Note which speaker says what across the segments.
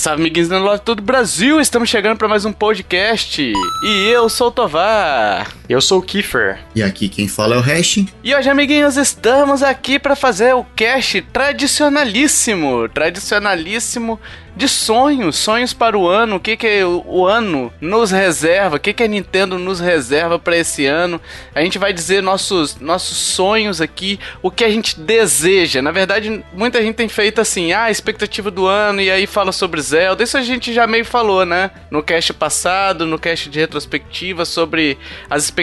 Speaker 1: salve, amiguinhos da loja todo o Brasil! Estamos chegando para mais um podcast. E eu sou o Tovar.
Speaker 2: Eu sou o Kiefer.
Speaker 3: E aqui quem fala é o Hash.
Speaker 1: E hoje, amiguinhos, estamos aqui para fazer o cast tradicionalíssimo. Tradicionalíssimo de sonhos, sonhos para o ano, o que que o ano nos reserva, o que que a Nintendo nos reserva para esse ano. A gente vai dizer nossos nossos sonhos aqui, o que a gente deseja. Na verdade, muita gente tem feito assim, ah, expectativa do ano e aí fala sobre Zelda. Isso a gente já meio falou, né? No cast passado, no cast de retrospectiva sobre as expectativas,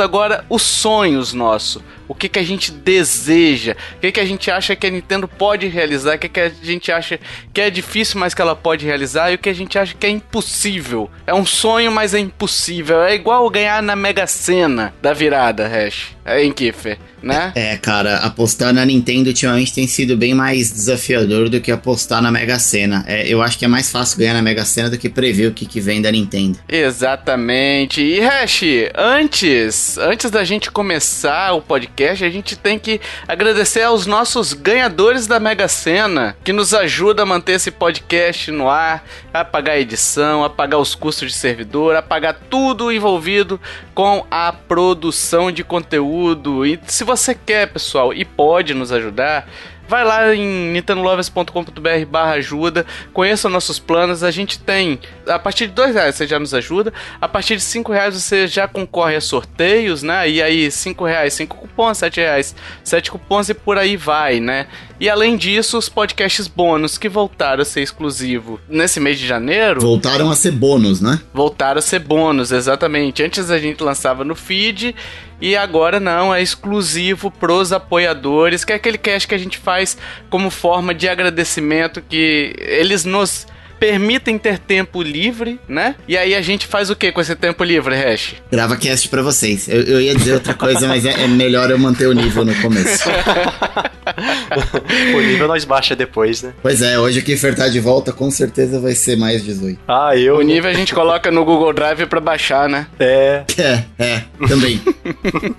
Speaker 1: agora os sonhos nossos. O que que a gente deseja? O que que a gente acha que a Nintendo pode realizar? O que que a gente acha que é difícil, mas que ela pode realizar? E o que a gente acha que é impossível? É um sonho, mas é impossível. É igual ganhar na Mega Sena da virada, Hash. É em Kiffer né?
Speaker 3: É, cara, apostar na Nintendo ultimamente tem sido bem mais desafiador do que apostar na Mega Sena. É, eu acho que é mais fácil ganhar na Mega Sena do que prever o que, que vem da Nintendo.
Speaker 1: Exatamente. E Hash, antes, antes da gente começar o podcast, a gente tem que agradecer aos nossos ganhadores da Mega Sena, que nos ajuda a manter esse podcast no ar, a pagar a edição, a pagar os custos de servidor, a pagar tudo envolvido com a produção de conteúdo. E se você quer, pessoal, e pode nos ajudar, vai lá em nintendolovers.com.br barra ajuda, conheça nossos planos, a gente tem, a partir de dois reais você já nos ajuda, a partir de cinco reais você já concorre a sorteios, né, e aí cinco reais, cinco cupons, sete reais, sete cupons e por aí vai, né, e além disso, os podcasts bônus que voltaram a ser exclusivo nesse mês de janeiro.
Speaker 3: Voltaram a ser bônus, né?
Speaker 1: Voltaram a ser bônus, exatamente. Antes a gente lançava no feed e agora não, é exclusivo pros apoiadores, que é aquele cast que a gente faz como forma de agradecimento que eles nos permitem ter tempo livre, né? E aí a gente faz o que com esse tempo livre, Hash?
Speaker 3: Grava cast pra vocês. Eu, eu ia dizer outra coisa, mas é, é, melhor eu manter o nível no começo.
Speaker 2: o nível nós baixa depois, né?
Speaker 3: Pois é, hoje que tá de volta, com certeza vai ser mais 18.
Speaker 1: Ah, eu. O nível a gente coloca no Google Drive pra baixar, né?
Speaker 2: É.
Speaker 3: É, é, também.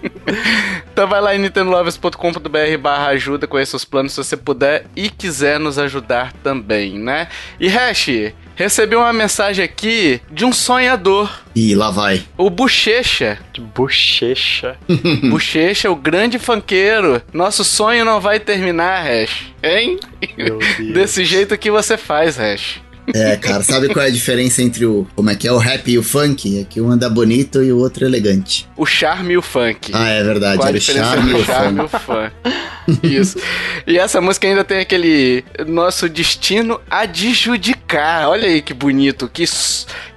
Speaker 1: então vai lá em nintendolovers.com.br barra ajuda, conheça os planos se você puder e quiser nos ajudar também, né? E Hash, recebi uma mensagem aqui de um sonhador.
Speaker 3: E lá vai.
Speaker 1: O Bochecha.
Speaker 2: Bochecha.
Speaker 1: Bochecha, o grande fanqueiro. Nosso sonho não vai terminar, Hash. Hein? Desse jeito que você faz, Hash.
Speaker 3: É, cara, sabe qual é a diferença entre o. Como é que é? O rap e o funk? É que um anda bonito e o outro elegante.
Speaker 1: O charme e o funk.
Speaker 3: Ah, é verdade. Qual
Speaker 1: era o charme, o charme e o funk. Isso. E essa música ainda tem aquele nosso destino adjudicar. Olha aí que bonito, que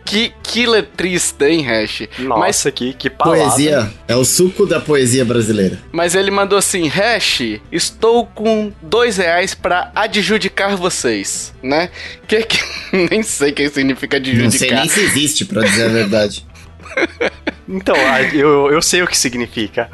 Speaker 1: que, que letrista, hein, Hash?
Speaker 2: Nossa, Mas, que, que palavra.
Speaker 3: Poesia. É o suco da poesia brasileira.
Speaker 1: Mas ele mandou assim, Hash, estou com dois reais pra adjudicar vocês, né? Que que... nem sei o que significa adjudicar. Não sei
Speaker 3: nem se existe, pra dizer a verdade.
Speaker 2: Então, eu, eu sei o que significa.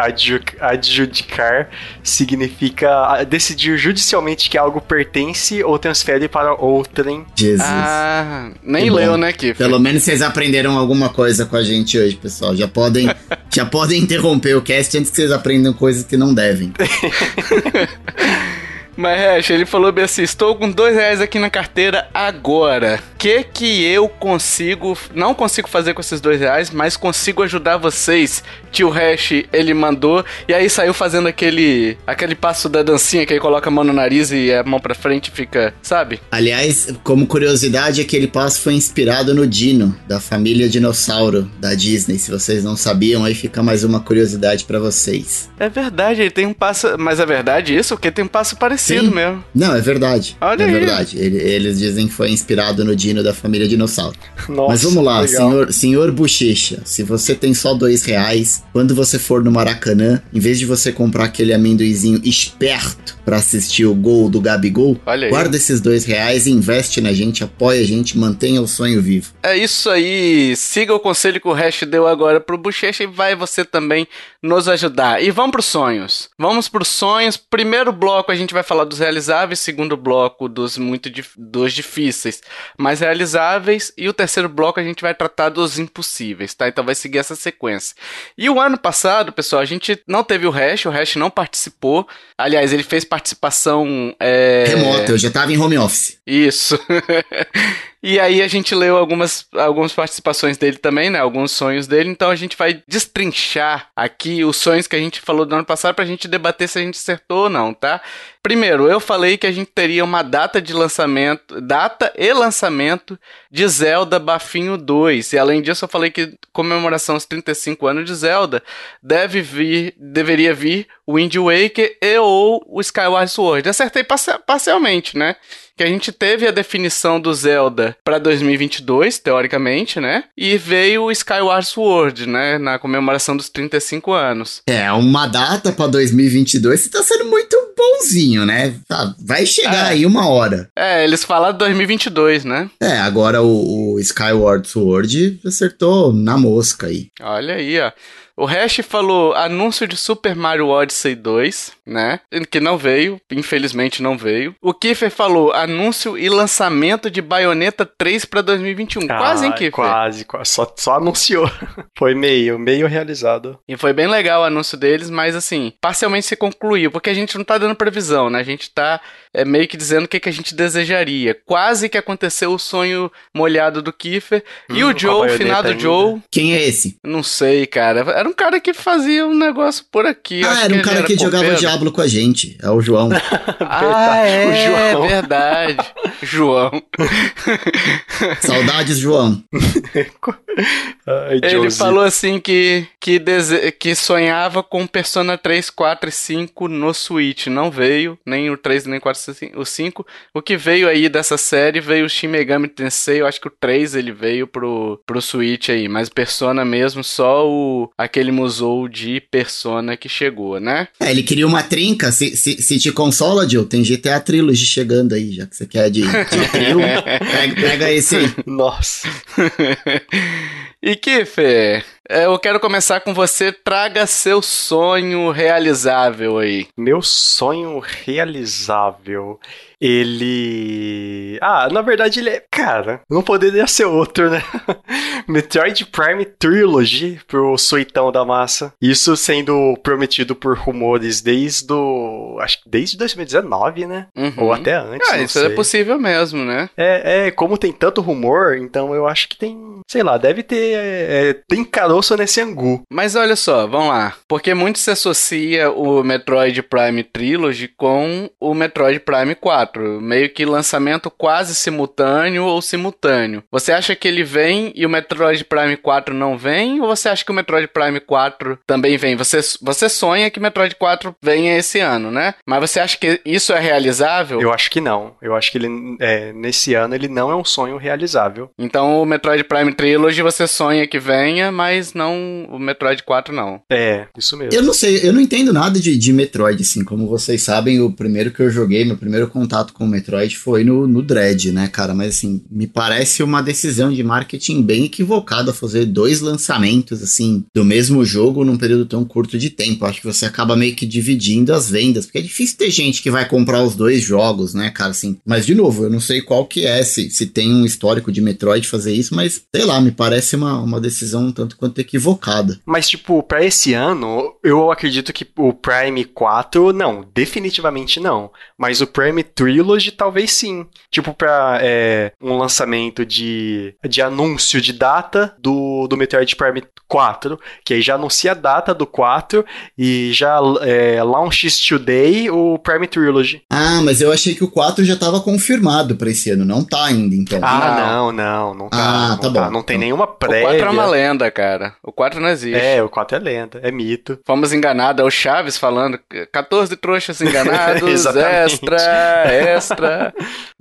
Speaker 2: Adjudicar significa decidir judicialmente que algo pertence ou transfere para outrem.
Speaker 3: Jesus.
Speaker 1: Ah, nem leu, né, Kiff?
Speaker 3: Pelo menos vocês aprenderam alguma coisa com a gente hoje, pessoal. Já podem, já podem interromper o cast antes que vocês aprendam coisas que não devem.
Speaker 1: Mas, Hash, ele falou bem assim: estou com dois reais aqui na carteira agora. O que que eu consigo. Não consigo fazer com esses dois reais, mas consigo ajudar vocês. Tio Hash, ele mandou. E aí saiu fazendo aquele. aquele passo da dancinha que ele coloca a mão no nariz e a mão pra frente fica. Sabe?
Speaker 3: Aliás, como curiosidade, aquele passo foi inspirado no Dino, da família Dinossauro da Disney. Se vocês não sabiam, aí fica mais uma curiosidade para vocês.
Speaker 1: É verdade, ele tem um passo. Mas é verdade isso? Porque tem um passo parecido
Speaker 3: Sim.
Speaker 1: mesmo.
Speaker 3: Não, é verdade.
Speaker 1: Olha
Speaker 3: é
Speaker 1: aí.
Speaker 3: verdade. Ele- eles dizem que foi inspirado no Dino da família Dinossauro.
Speaker 2: Nossa,
Speaker 3: Mas vamos lá,
Speaker 2: legal.
Speaker 3: senhor, senhor Bochecha. Se você tem só dois reais, quando você for no Maracanã, em vez de você comprar aquele amendoizinho esperto pra assistir o gol do Gabigol,
Speaker 1: Olha aí.
Speaker 3: guarda esses dois reais e investe na gente, apoia a gente, mantenha o sonho vivo.
Speaker 1: É isso aí. Siga o conselho que o Hash deu agora pro Bochecha e vai você também nos ajudar. E vamos pros sonhos. Vamos pros sonhos. Primeiro bloco a gente vai falar dos realizáveis, segundo bloco dos muito dos difíceis, mas realizáveis e o terceiro bloco a gente vai tratar dos impossíveis, tá? Então vai seguir essa sequência. E o ano passado, pessoal, a gente não teve o Hash, o Hash não participou. Aliás, ele fez participação é...
Speaker 3: Remoto, eu já tava em home office.
Speaker 1: Isso. e aí a gente leu algumas, algumas participações dele também, né? Alguns sonhos dele. Então a gente vai destrinchar aqui os sonhos que a gente falou do ano passado pra gente debater se a gente acertou ou não, tá? Primeiro, eu falei que a gente teria uma data de lançamento, data e lançamento de Zelda Bafinho 2. E além disso, eu falei que comemoração aos 35 anos de Zelda deve vir, deveria vir Wind Waker e ou o Skyward Sword. Acertei parcia- parcialmente, né? Que a gente teve a definição do Zelda para 2022, teoricamente, né? E veio o Skyward Sword, né? Na comemoração dos 35 anos.
Speaker 3: É, uma data pra 2022, você tá sendo muito bonzinho, né? Tá, vai chegar
Speaker 1: É.
Speaker 3: aí uma hora.
Speaker 1: É, eles falaram 2022, né?
Speaker 3: É, agora o, o Skyward Sword acertou na mosca aí.
Speaker 1: Olha aí, ó. O Hash falou anúncio de Super Mario Odyssey 2, né? Que não veio, infelizmente não veio. O Kiefer falou anúncio e lançamento de Bayonetta 3 pra 2021. Quase, hein,
Speaker 2: Ah,
Speaker 1: Kiefer?
Speaker 2: Quase, quase. Só, só anunciou. Foi meio, meio realizado.
Speaker 1: E foi bem legal o anúncio deles, mas assim, parcialmente se concluiu, porque a gente não tá dando previsão, né? A gente tá é, meio que dizendo o que, que a gente desejaria. Quase que aconteceu o sonho molhado do Kiefer. e
Speaker 2: Hum,
Speaker 1: o
Speaker 2: com a
Speaker 1: Joe, o finado
Speaker 2: ainda.
Speaker 1: Joe,
Speaker 3: Quem é esse?
Speaker 1: não sei, cara. Era um cara que fazia um negócio por aqui. eu
Speaker 3: ah,
Speaker 1: acho
Speaker 3: era um cara que jogava
Speaker 1: copeiro.
Speaker 3: Diablo com a gente. É o João.
Speaker 1: Ah, é,
Speaker 2: O João.
Speaker 1: verdade. João.
Speaker 3: Saudades, João.
Speaker 2: Ai,
Speaker 1: Ele
Speaker 2: Josie.
Speaker 1: falou assim que, que, dese... que sonhava com Persona 3, 4 e 5 no Switch. Não veio, nem o 3, nem o 4, o 5. O que veio aí dessa série veio o Shin Megami Tensei. Eu acho que o 3 ele veio pro, pro Switch aí. Mas Persona mesmo, só o aquele musou de Persona que chegou, né?
Speaker 3: É, ele queria uma trinca. Se, se, se te consola, Jill, tem GTA Trilogy chegando aí, já que você quer de, de trio. pega, pega esse aí.
Speaker 2: Nossa.
Speaker 1: E Kiffer, é, eu quero começar com você. Traga seu sonho realizável aí.
Speaker 2: Meu sonho realizável. Ele. Ah, na verdade ele é. Cara, não poderia ser outro, né? Metroid Prime Trilogy pro Suitão da Massa. Isso sendo prometido por rumores desde o. Acho que desde 2019, né?
Speaker 1: Uhum.
Speaker 2: Ou até antes.
Speaker 1: Ah, isso
Speaker 2: sei.
Speaker 1: é possível mesmo, né?
Speaker 2: É, é, como tem tanto rumor, então eu acho que tem. Sei lá, deve ter. é, é, tem caroço nesse angu.
Speaker 1: Mas olha só, vamos lá. Porque muito se associa o Metroid Prime Trilogy com o Metroid Prime 4. Meio que lançamento quase simultâneo ou simultâneo. Você acha que ele vem e o Metroid Prime 4 não vem? Ou você acha que o Metroid Prime 4 também vem? Você, você sonha que Metroid 4 venha esse ano, né? Mas você acha que isso é realizável?
Speaker 2: Eu acho que não. Eu acho que ele, é, nesse ano ele não é um sonho realizável.
Speaker 1: Então o Metroid Prime Trilogy você sonha que venha, mas não o Metroid 4 não.
Speaker 2: É, isso mesmo.
Speaker 3: Eu não sei, eu não entendo nada de, de Metroid, assim. Como vocês sabem, o primeiro que eu joguei, meu primeiro contato com o Metroid foi no, no Dread, né, cara? Mas, assim, me parece uma decisão de marketing bem equivocada fazer dois lançamentos, assim, do mesmo jogo num período tão curto de tempo. Acho que você acaba meio que dividindo as vendas, porque é difícil ter gente que vai comprar os dois jogos, né, cara? Assim, mas, de novo, eu não sei qual que é, se, se tem um histórico de Metroid fazer isso, mas, sei lá, me parece uma, uma decisão um tanto quanto equivocada.
Speaker 2: Mas, tipo, pra esse ano, eu acredito que o Prime 4, não, definitivamente não. Mas o Prime Trilogy, talvez sim. Tipo, pra é, um lançamento de, de anúncio de data do, do Metroid Prime 4, que aí já anuncia a data do 4 e já é, launches today o Prime Trilogy.
Speaker 3: Ah, mas eu achei que o 4 já tava confirmado pra esse ano. Não tá ainda, então.
Speaker 2: Ah, não, não, não tá.
Speaker 3: Ah,
Speaker 2: não
Speaker 3: tá bom,
Speaker 2: Não não tem nenhuma prévia.
Speaker 1: O 4 é uma lenda, cara. O 4 não existe.
Speaker 2: É, o 4 é lenda, é mito.
Speaker 1: Fomos enganados, é o Chaves falando 14 trouxas enganados, extra, extra.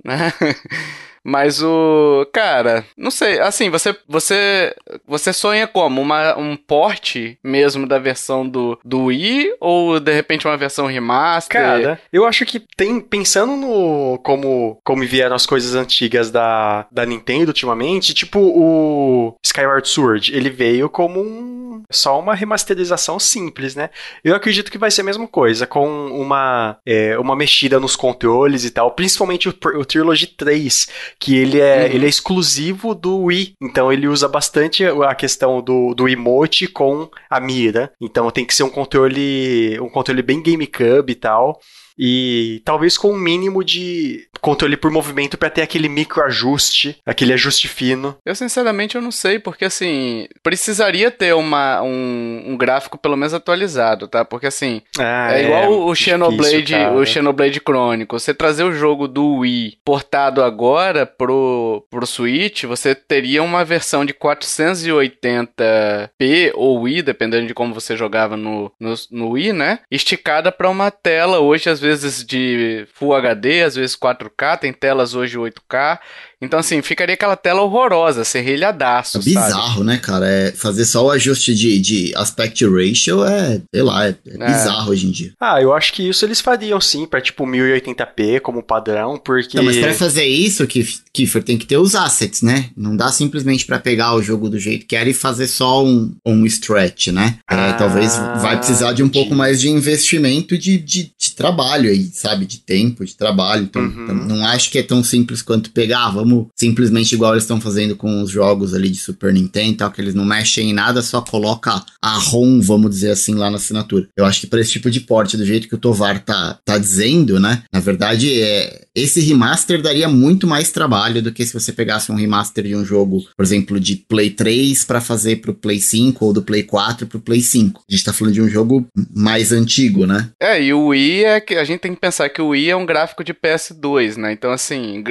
Speaker 1: Mas o. Cara, não sei. Assim, você você você sonha como? Uma, um porte mesmo da versão do, do Wii? Ou de repente uma versão remaster?
Speaker 2: Cara, eu acho que tem. Pensando no. Como, como vieram as coisas antigas da, da Nintendo ultimamente, tipo o Skyward Sword, ele veio como um. Só uma remasterização simples, né? Eu acredito que vai ser a mesma coisa, com uma, é, uma mexida nos controles e tal, principalmente o, o Trilogy 3, que ele é, uhum. ele é exclusivo do Wii. Então ele usa bastante a questão do, do emote com a mira. Então tem que ser um controle, um controle bem GameCube e tal. E talvez com um mínimo de controle por movimento para ter aquele microajuste, aquele ajuste fino.
Speaker 1: Eu sinceramente eu não sei, porque assim, precisaria ter uma, um, um gráfico pelo menos atualizado, tá? Porque assim, ah, é, é igual o Xenoblade, o Xenoblade Chronicle, você trazer o jogo do Wii portado agora pro, pro Switch, você teria uma versão de 480p ou Wii, dependendo de como você jogava no, no, no Wii, né? Esticada para uma tela hoje às vezes vezes de Full HD, às vezes 4K, tem telas hoje 8K. Então, assim, ficaria aquela tela horrorosa, serrilhadaço.
Speaker 3: É bizarro,
Speaker 1: sabe?
Speaker 3: né, cara? É fazer só o ajuste de, de aspect ratio é, sei lá, é, é, é, bizarro hoje em dia.
Speaker 2: Ah, eu acho que isso eles fariam sim, pra tipo 1080p como padrão, porque.
Speaker 3: Não, mas pra fazer isso, Kiffer, tem que ter os assets, né? Não dá simplesmente para pegar o jogo do jeito que era e fazer só um, um stretch, né? É, ah, talvez vai precisar de um pouco mais de investimento de, de, de, trabalho aí, sabe? De tempo, de trabalho. Então, uhum. então, não acho que é tão simples quanto pegar, ah, vamos simplesmente igual eles estão fazendo com os jogos ali de Super Nintendo tal, que eles não mexem em nada, só coloca a ROM, vamos dizer assim, lá na assinatura. Eu acho que para esse tipo de porte, do jeito que o Tovar tá, tá dizendo, né? Na verdade, é, esse remaster daria muito mais trabalho do que se você pegasse um remaster de um jogo, por exemplo, de Play 3 para fazer pro Play 5 ou do Play 4 pro Play 5. A gente tá falando de um jogo mais antigo, né?
Speaker 1: É, e o Wii é que a gente tem que pensar que o Wii é um gráfico de PS2, né? Então, assim,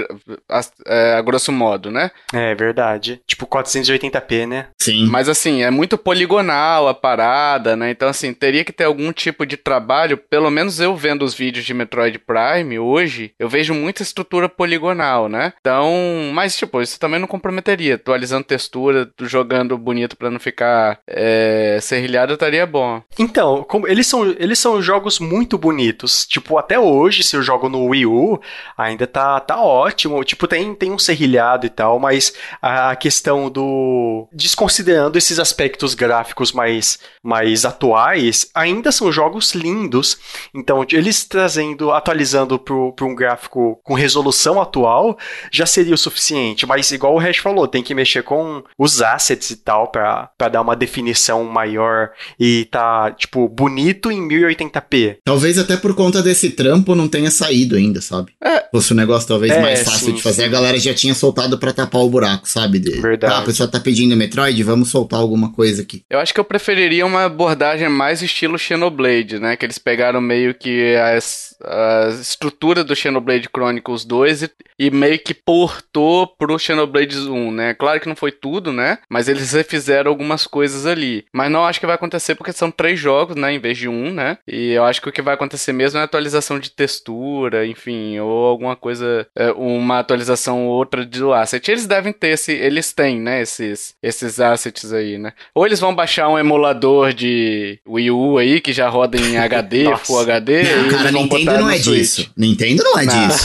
Speaker 1: a, a, a grosso modo, né?
Speaker 2: É verdade. Tipo 480p, né?
Speaker 1: Sim. Mas assim, é muito poligonal a parada, né? Então, assim, teria que ter algum tipo de trabalho. Pelo menos eu vendo os vídeos de Metroid Prime hoje, eu vejo muita estrutura poligonal, né? Então, mas tipo, isso também não comprometeria. Atualizando textura, jogando bonito para não ficar é, serrilhado, estaria bom.
Speaker 2: Então, como, eles, são, eles são jogos muito bonitos. Tipo, até hoje, se eu jogo no Wii U, ainda tá, tá ótimo. Tipo, tem, tem um serrilhado e tal, mas a questão do. Desconsiderando esses aspectos gráficos mais, mais atuais, ainda são jogos lindos. Então, eles trazendo, atualizando para um gráfico com resolução atual, já seria o suficiente. Mas, igual o Hash falou, tem que mexer com os assets e tal, para dar uma definição maior e tá, tipo, bonito em 1080p.
Speaker 3: Talvez até por conta desse trampo não tenha saído ainda, sabe? É. Fosse um negócio talvez é, mais fácil sim, de fazer, sim. a galera já tinha soltado para tapar o buraco, sabe? De,
Speaker 2: Verdade.
Speaker 3: Ah, a pessoa tá pedindo Metroid, vamos soltar alguma coisa aqui.
Speaker 1: Eu acho que eu preferiria uma abordagem mais estilo Xenoblade, né? Que eles pegaram meio que as, a estrutura do Xenoblade Chronicles 2 e, e, meio que portou pro Xenoblade 1, né? Claro que não foi tudo, né? Mas eles refizeram algumas coisas ali. Mas não acho que vai acontecer porque são três jogos, né? Em vez de um, né? E eu acho que o que vai acontecer mesmo é atualização de textura, enfim, ou alguma coisa, é, uma atualização outra do asset. Eles devem ter esse, eles têm, né, esses, esses assets aí, né? Ou eles vão baixar um emulador de Wii U aí que já roda em HD, Full HD,
Speaker 3: não,
Speaker 1: e
Speaker 3: cara, Nintendo não é Switch. disso. Nintendo não é não. disso.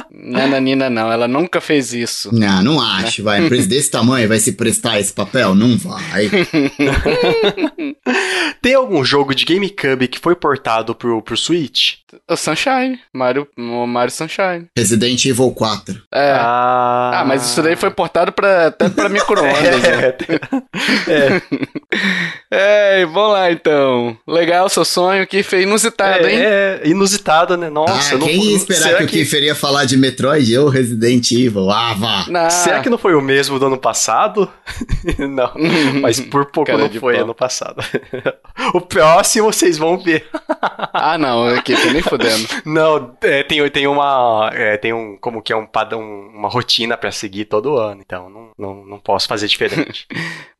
Speaker 1: Nananina não, ela nunca fez isso.
Speaker 3: Não, não acho, vai. Empresa desse tamanho vai se prestar esse papel? Não vai.
Speaker 2: Tem algum jogo de GameCube que foi portado pro, pro Switch?
Speaker 1: O Sunshine, Mario, o Mario Sunshine.
Speaker 3: Resident Evil 4.
Speaker 1: É. Ah, ah mas isso daí foi portado pra, até pra micro-ondas. é. Né? é. é, vamos lá então. Legal seu sonho, que foi inusitado,
Speaker 2: é,
Speaker 1: hein?
Speaker 2: É, inusitado, né? Nossa,
Speaker 3: ah,
Speaker 2: não
Speaker 3: quem ia esperar que, que o Kiffer ia falar de Metroid ou Resident Evil? Ah, vá.
Speaker 2: Será que não foi o mesmo do ano passado? não, mas por pouco Cara não foi pau. ano passado. o próximo vocês vão ver.
Speaker 1: ah, não, Kiffer, Nem fudendo.
Speaker 2: Não, é, tem, tem uma. É, tem um. Como que é um padrão, uma rotina pra seguir todo ano. Então não, não, não posso fazer diferente.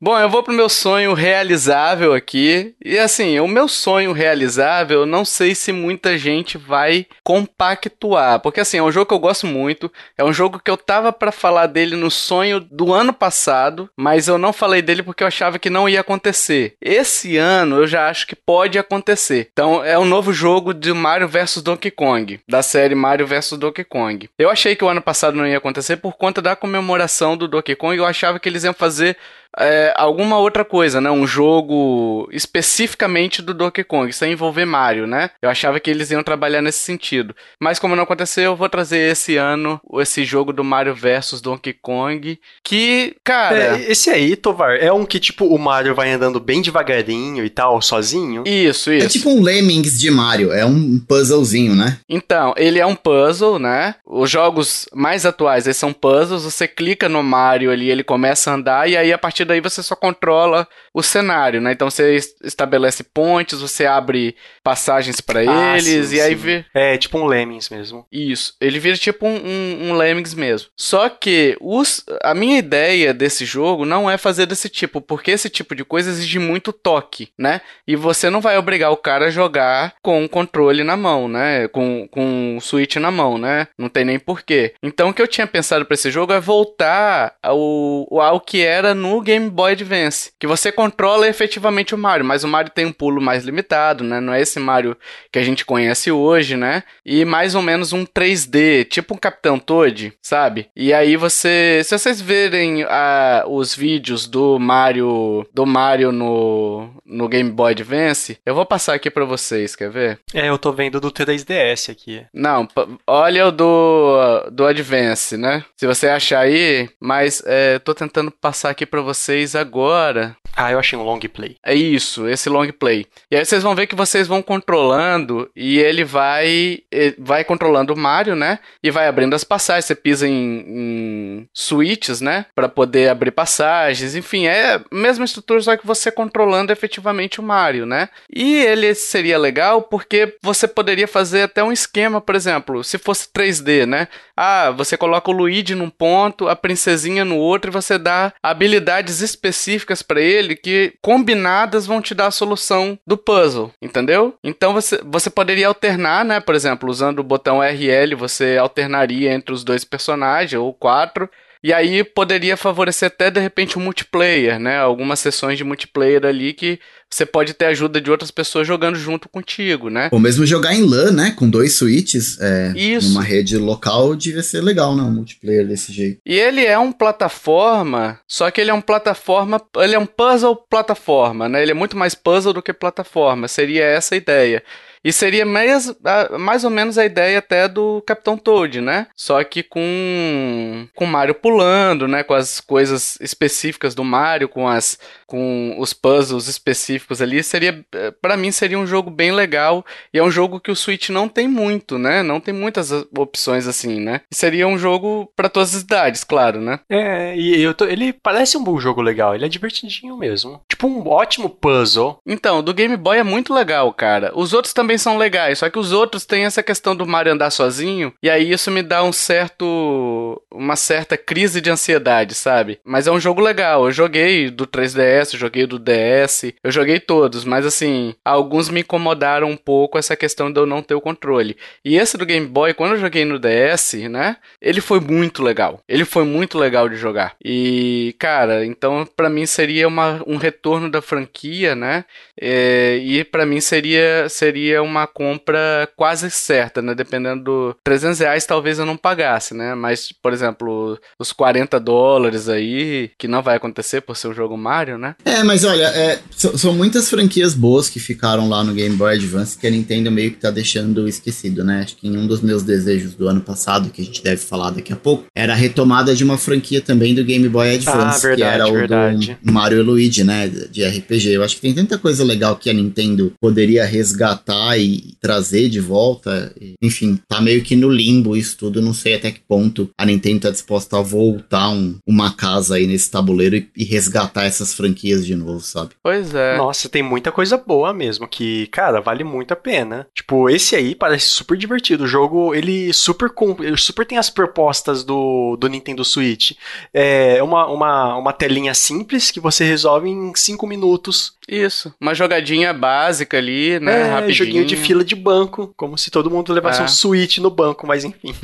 Speaker 1: Bom, eu vou pro meu sonho realizável aqui. E assim, o meu sonho realizável, não sei se muita gente vai compactuar. Porque assim, é um jogo que eu gosto muito. É um jogo que eu tava para falar dele no sonho do ano passado. Mas eu não falei dele porque eu achava que não ia acontecer. Esse ano eu já acho que pode acontecer. Então é um novo jogo de Mario vs Donkey Kong. Da série Mario vs Donkey Kong. Eu achei que o ano passado não ia acontecer por conta da comemoração do Donkey Kong. Eu achava que eles iam fazer é, alguma outra coisa, né? Um jogo especificamente do Donkey Kong, sem envolver Mario, né? Eu achava que eles iam trabalhar nesse sentido. Mas como não aconteceu, eu vou trazer esse ano esse jogo do Mario vs Donkey Kong, que, cara...
Speaker 2: É, esse aí, Tovar, é um que, tipo, o Mario vai andando bem devagarinho e tal, sozinho?
Speaker 1: Isso, isso.
Speaker 3: É tipo um Lemmings de Mario, é um puzzlezinho, né?
Speaker 1: Então, ele é um puzzle, né? Os jogos mais atuais, eles são puzzles, você clica no Mario ali, ele começa a andar, e aí a partir partir daí você só controla o cenário, né? Então você estabelece pontes, você abre passagens para ah, eles sim, e aí vê.
Speaker 2: É tipo um Lemmings mesmo.
Speaker 1: Isso, ele vira tipo um, um, um Lemmings mesmo. Só que os, a minha ideia desse jogo não é fazer desse tipo, porque esse tipo de coisa exige muito toque, né? E você não vai obrigar o cara a jogar com o controle na mão, né? Com, com o Switch na mão, né? Não tem nem porquê. Então o que eu tinha pensado para esse jogo é voltar ao, ao que era no Game Boy Advance, que você controla efetivamente o Mario, mas o Mario tem um pulo mais limitado, né? Não é esse Mario que a gente conhece hoje, né? E mais ou menos um 3D, tipo um Capitão Toad, sabe? E aí você, se vocês verem uh, os vídeos do Mario, do Mario no, no Game Boy Advance, eu vou passar aqui para vocês, quer ver?
Speaker 2: É, eu tô vendo do 3DS aqui.
Speaker 1: Não, olha o do do Advance, né? Se você achar aí, mas é, tô tentando passar aqui para vocês agora.
Speaker 2: Ah, eu achei um long play.
Speaker 1: É isso, esse long play. E aí vocês vão ver que vocês vão controlando e ele vai vai controlando o Mario, né? E vai abrindo as passagens. Você pisa em, em switches, né? Para poder abrir passagens. Enfim, é a mesma estrutura, só que você controlando efetivamente o Mario, né? E ele seria legal porque você poderia fazer até um esquema, por exemplo, se fosse 3D, né? Ah, você coloca o Luigi num ponto, a princesinha no outro e você dá habilidades específicas para ele que combinadas vão te dar a solução do puzzle, entendeu? Então você, você poderia alternar, né? Por exemplo, usando o botão RL, você alternaria entre os dois personagens ou quatro e aí poderia favorecer até de repente o um multiplayer, né? Algumas sessões de multiplayer ali que você pode ter ajuda de outras pessoas jogando junto contigo, né?
Speaker 3: Ou mesmo jogar em LAN, né? Com dois switches é, Isso. numa rede local devia ser legal, né? Um multiplayer desse jeito.
Speaker 1: E ele é um plataforma, só que ele é um plataforma, ele é um puzzle plataforma, né? Ele é muito mais puzzle do que plataforma, seria essa a ideia. E seria mais, mais ou menos a ideia até do Capitão Toad, né? Só que com com Mario pulando, né? Com as coisas específicas do Mario, com as com os puzzles específicos ali, seria para mim seria um jogo bem legal e é um jogo que o Switch não tem muito, né? Não tem muitas opções assim, né? E seria um jogo para todas as idades, claro, né?
Speaker 2: É, e eu tô, ele parece um bom jogo legal, ele é divertidinho mesmo. Tipo um ótimo puzzle.
Speaker 1: Então, do Game Boy é muito legal, cara. Os outros também também são legais, só que os outros têm essa questão do Mario andar sozinho, e aí isso me dá um certo. uma certa crise de ansiedade, sabe? Mas é um jogo legal. Eu joguei do 3DS, joguei do DS, eu joguei todos, mas assim, alguns me incomodaram um pouco essa questão de eu não ter o controle. E esse do Game Boy, quando eu joguei no DS, né? Ele foi muito legal. Ele foi muito legal de jogar. E, cara, então para mim seria uma, um retorno da franquia, né? É, e para mim seria seria uma compra quase certa, né? Dependendo do 300 reais, talvez eu não pagasse, né? Mas, por exemplo, os 40 dólares aí, que não vai acontecer por ser o jogo Mario, né?
Speaker 3: É, mas olha, é, são muitas franquias boas que ficaram lá no Game Boy Advance que a Nintendo meio que tá deixando esquecido, né? Acho que em um dos meus desejos do ano passado, que a gente deve falar daqui a pouco, era a retomada de uma franquia também do Game Boy Advance, ah, verdade, que era o verdade. do Mario e Luigi, né? De RPG. Eu acho que tem tanta coisa legal que a Nintendo poderia resgatar e trazer de volta. Enfim, tá meio que no limbo isso tudo. Não sei até que ponto a Nintendo tá disposta a voltar um, uma casa aí nesse tabuleiro e, e, resgatar essas franquias de novo, sabe?
Speaker 1: Pois Pois é.
Speaker 2: Nossa, tem muita coisa boa mesmo, que, cara, vale muito a pena. Tipo, esse aí parece super divertido. O jogo, ele super, ele super tem as propostas do, do Nintendo Switch. É uma, uma, uma telinha simples que você resolve em 5 minutos.
Speaker 1: Isso, uma jogadinha básica ali, né?
Speaker 2: É,
Speaker 1: rapidinho.
Speaker 2: joguinho de fila de banco, como se todo mundo levasse
Speaker 1: É.
Speaker 2: um Switch no banco, mas enfim.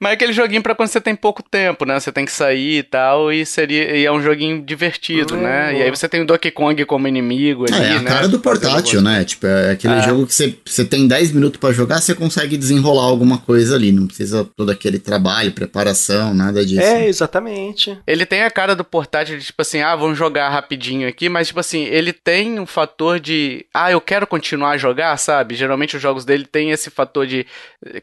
Speaker 1: Mas é aquele joguinho pra quando você tem pouco tempo, né? Você tem que sair e tal, e seria e é um joguinho divertido,
Speaker 2: É,
Speaker 1: né?
Speaker 2: boa.
Speaker 1: E aí você tem o Donkey Kong como inimigo ali,
Speaker 3: É, é a
Speaker 1: né?
Speaker 3: cara do portátil, né? Tipo, é aquele
Speaker 1: É.
Speaker 3: jogo que você, você tem 10 minutos pra jogar, você consegue desenrolar alguma coisa ali. Não precisa todo aquele trabalho, preparação, nada disso.
Speaker 2: É, exatamente.
Speaker 1: Ele tem a cara do portátil de tipo assim, ah, vamos jogar rapidinho aqui, mas tipo assim, ele tem um fator de, ah, eu quero continuar a jogar, sabe? Geralmente os jogos dele tem esse fator de,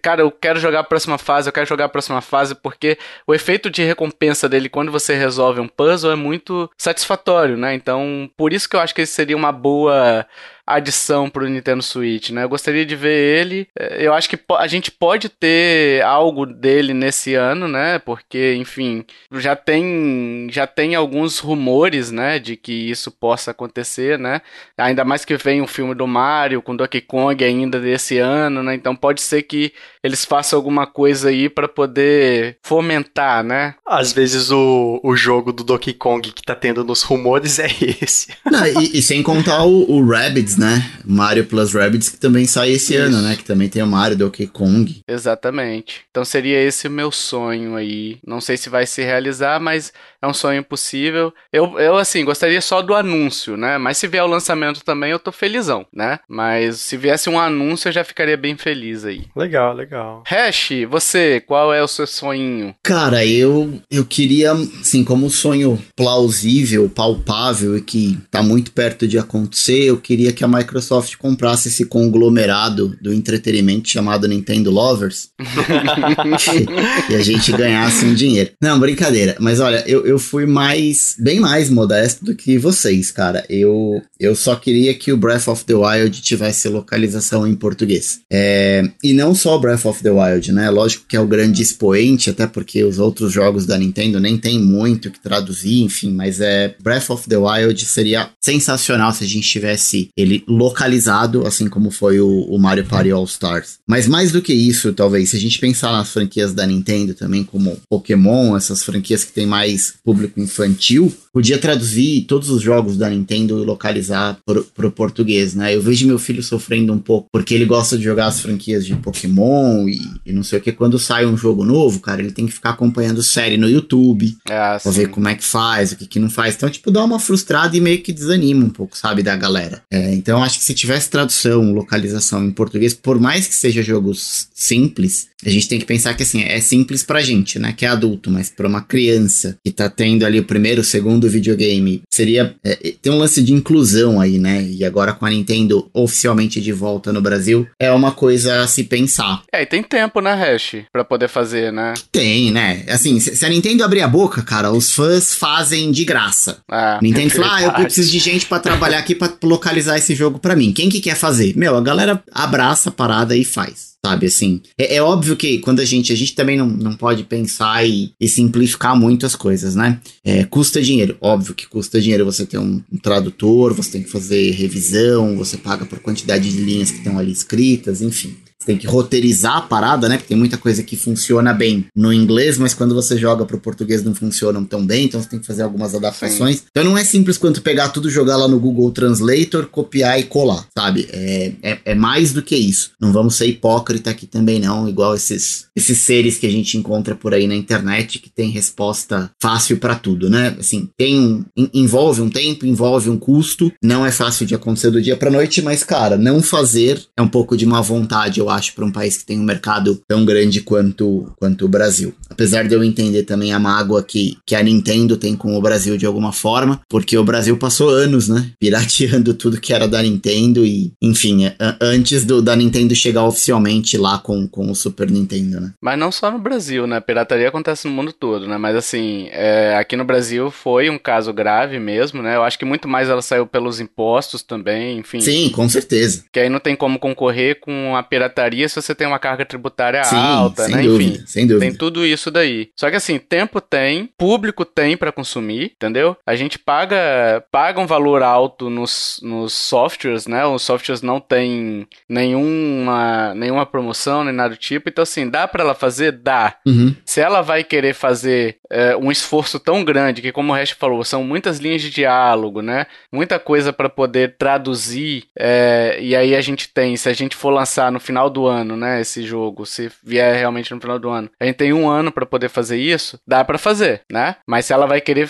Speaker 1: cara, eu quero jogar a próxima fase, eu quero jogar a próxima fase, porque o efeito de recompensa dele quando você resolve um puzzle é muito satisfatório, né? Então, por isso que eu acho que esse seria uma boa adição pro Nintendo Switch, né? Eu gostaria de ver ele. Eh, Eu acho que a gente pode ter algo dele nesse ano, né? Porque, enfim, já tem já tem alguns rumores, né, de que isso possa acontecer, né? Ainda mais que vem um filme do Mario com Donkey Kong ainda desse ano, né? Então pode ser que eles façam alguma coisa aí pra poder fomentar, né?
Speaker 2: Às vezes o, o jogo do Donkey Kong que tá tendo nos rumores é esse.
Speaker 3: Não, e, e sem contar o, o Rabbids, né? Mario Plus Rabbids, que também sai esse
Speaker 1: Isso.
Speaker 3: ano, né? Que também tem o Mario Donkey Kong.
Speaker 1: Exatamente. Então seria esse o meu sonho aí. Não sei se vai se realizar, mas é um sonho possível. Eu, eu assim, gostaria só do anúncio, né? Mas se vier o lançamento também, eu tô felizão, né? Mas se viesse um anúncio, eu já ficaria bem feliz aí.
Speaker 2: Legal, legal.
Speaker 1: Hash, você, qual é o seu sonhinho?
Speaker 3: Cara, eu, eu queria, assim, como sonho plausível, palpável e que tá muito perto de acontecer, eu queria que a Microsoft comprasse esse conglomerado do entretenimento chamado Nintendo Lovers e a gente ganhasse um dinheiro. Não, brincadeira. Mas olha, eu, eu fui mais, bem mais modesto do que vocês, cara. Eu, eu só queria que o Breath of the Wild tivesse localização em português. É, e não só o Breath of the Wild, né? Lógico que é o grande expoente, até porque os outros jogos da Nintendo nem tem muito o que traduzir, enfim, mas é Breath of the Wild seria sensacional se a gente tivesse ele localizado, assim como foi o, o Mario Party All Stars. Mas mais do que isso, talvez, se a gente pensar nas franquias da Nintendo também, como Pokémon, essas franquias que tem mais público infantil, podia traduzir todos os jogos da Nintendo e localizar pro, pro português, né? Eu vejo meu filho sofrendo um pouco porque ele gosta de jogar as franquias de Pokémon e, e não sei o que. Quando sai um jogo novo, cara, ele tem que ficar acompanhando série no YouTube
Speaker 1: É
Speaker 3: pra ver como é que faz, o que, que não faz. Então, tipo, dá uma frustrada e meio que desanima um pouco, sabe, da galera. É, então, acho que se tivesse tradução, localização em português, por mais que seja jogos simples, a gente tem que pensar que, assim, é simples pra gente, né, que é adulto, mas pra uma criança que tá tendo ali o primeiro, o segundo videogame, seria... É, é, tem um lance de inclusão aí, né, e agora com a Nintendo oficialmente de volta no Brasil, é uma coisa a se pensar.
Speaker 1: É, e tem tempo, né, Hash, pra poder fazer, né?
Speaker 3: Tem, né? Assim, se a Nintendo abrir a boca, cara, os fãs fazem de graça.
Speaker 1: Ah,
Speaker 3: Nintendo fala, ah, eu preciso de gente pra trabalhar aqui pra localizar esse jogo pra mim. Quem que quer fazer? Meu, a galera abraça a parada e faz. Sabe, assim, é, é óbvio que quando a gente, a gente também não, não pode pensar e, e simplificar muito as coisas, né? É, custa dinheiro, óbvio que custa dinheiro você ter um, um tradutor, você tem que fazer revisão, você paga por quantidade de linhas que estão ali escritas, enfim. Você tem que roteirizar a parada, né? Porque tem muita coisa que funciona bem no inglês, mas quando você joga pro português não funcionam tão bem, então você tem que fazer algumas adaptações. Então não é simples quanto pegar tudo, jogar lá no Google Translator, copiar e colar, sabe? É, é, é mais do que isso. Não vamos ser hipócrita aqui também, não, igual esses, esses seres que a gente encontra por aí na internet que tem resposta fácil pra tudo, né? Assim, tem um. en- envolve um tempo, envolve um custo, não é fácil de acontecer do dia pra noite, mas, cara, não fazer é um pouco de má vontade, eu acho, pra um país que tem um mercado tão grande quanto, quanto o Brasil. Apesar de eu entender também a mágoa que, que a Nintendo tem com o Brasil de alguma forma, porque o Brasil passou anos, né? Pirateando tudo que era da Nintendo e, enfim, é, antes do, da Nintendo chegar oficialmente lá com, com o Super Nintendo, né?
Speaker 1: Mas não só no Brasil, né? Pirataria acontece no mundo todo, né? Mas assim, é, aqui no Brasil foi um caso grave mesmo, né? Eu acho que muito mais ela saiu pelos impostos também, enfim.
Speaker 3: Sim, com certeza.
Speaker 1: Que aí não tem como concorrer com a pirataria pirataria se você tem uma carga tributária
Speaker 3: Sim,
Speaker 1: alta,
Speaker 3: sem
Speaker 1: né?
Speaker 3: dúvida,
Speaker 1: Enfim.
Speaker 3: sem dúvida.
Speaker 1: Tem tudo isso daí. Só que assim, tempo tem, público tem pra consumir, entendeu? A gente paga, paga um valor alto nos, nos softwares, né? Os softwares não têm nenhuma, nenhuma promoção, nem nada do tipo. Então, assim, dá pra ela fazer? Dá.
Speaker 3: Uhum.
Speaker 1: Se ela vai querer fazer é, um esforço tão grande, que como o Hash falou, são muitas linhas de diálogo, né? Muita coisa pra poder traduzir. é, e aí a gente tem, se a gente for lançar no final do ano, né? Esse jogo, se vier realmente no final do ano, a gente tem um ano pra poder fazer isso, dá pra fazer, né? Mas se ela vai querer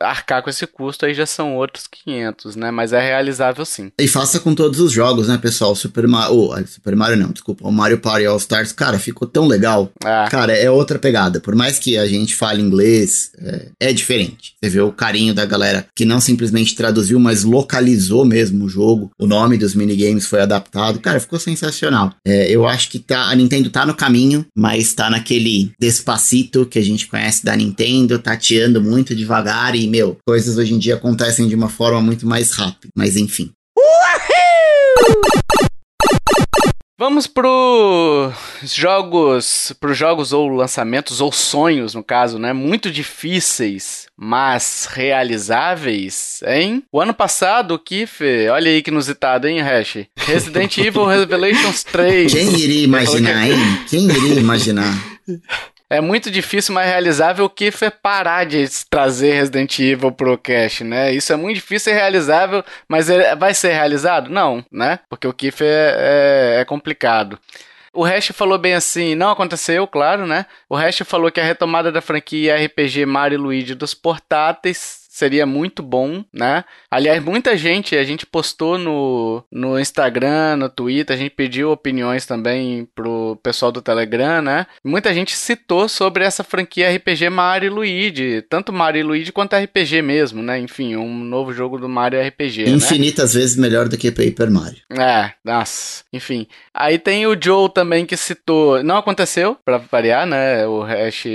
Speaker 1: arcar com esse custo, aí já são outros 500, né? Mas é realizável sim.
Speaker 3: E faça com todos os jogos, né, pessoal? Super Mario. Oh, Super Mario não, desculpa. O Mario Party All Stars, cara, ficou tão legal.
Speaker 1: Ah,
Speaker 3: Cara, é outra pegada. Por mais que a gente fale inglês, é, é diferente. Você vê o carinho da galera que não simplesmente traduziu, mas localizou mesmo o jogo. O nome dos minigames foi adaptado. Cara, ficou sensacional. É, eu acho que tá, a Nintendo tá no caminho, mas tá naquele despacito que a gente conhece da Nintendo, tateando muito devagar e, meu, coisas hoje em dia acontecem de uma forma muito mais rápida. Mas enfim.
Speaker 1: Vamos pro jogos, pros jogos ou lançamentos ou sonhos, no caso, né? Muito difíceis, mas realizáveis, hein? O ano passado, o Kiff, olha aí que inusitado, hein, Hash? Resident Evil Revelations 3.
Speaker 3: Quem iria imaginar, hein? Quem iria imaginar?
Speaker 1: É muito difícil, mas realizável o Kiff é parar de trazer Resident Evil pro cache, né? Isso é muito difícil e realizável, mas vai ser realizado? Não, né? Porque o Kiff é, é, é complicado. O Hash falou bem assim, não aconteceu, claro, né? O Hash falou que a retomada da franquia RPG Mario Luigi dos portáteis seria muito bom, né? Aliás, muita gente, a gente postou no, no Instagram, no Twitter, a gente pediu opiniões também pro pessoal do Telegram, né? Muita gente citou sobre essa franquia RPG Mario e Luigi, tanto Mario e Luigi quanto RPG mesmo, né? Enfim, um novo jogo do Mario RPG, né?
Speaker 3: Infinitas vezes melhor do que Paper Mario.
Speaker 1: É, nossa, enfim. Aí tem o Joe também que citou. Não aconteceu, pra variar, né? O hash.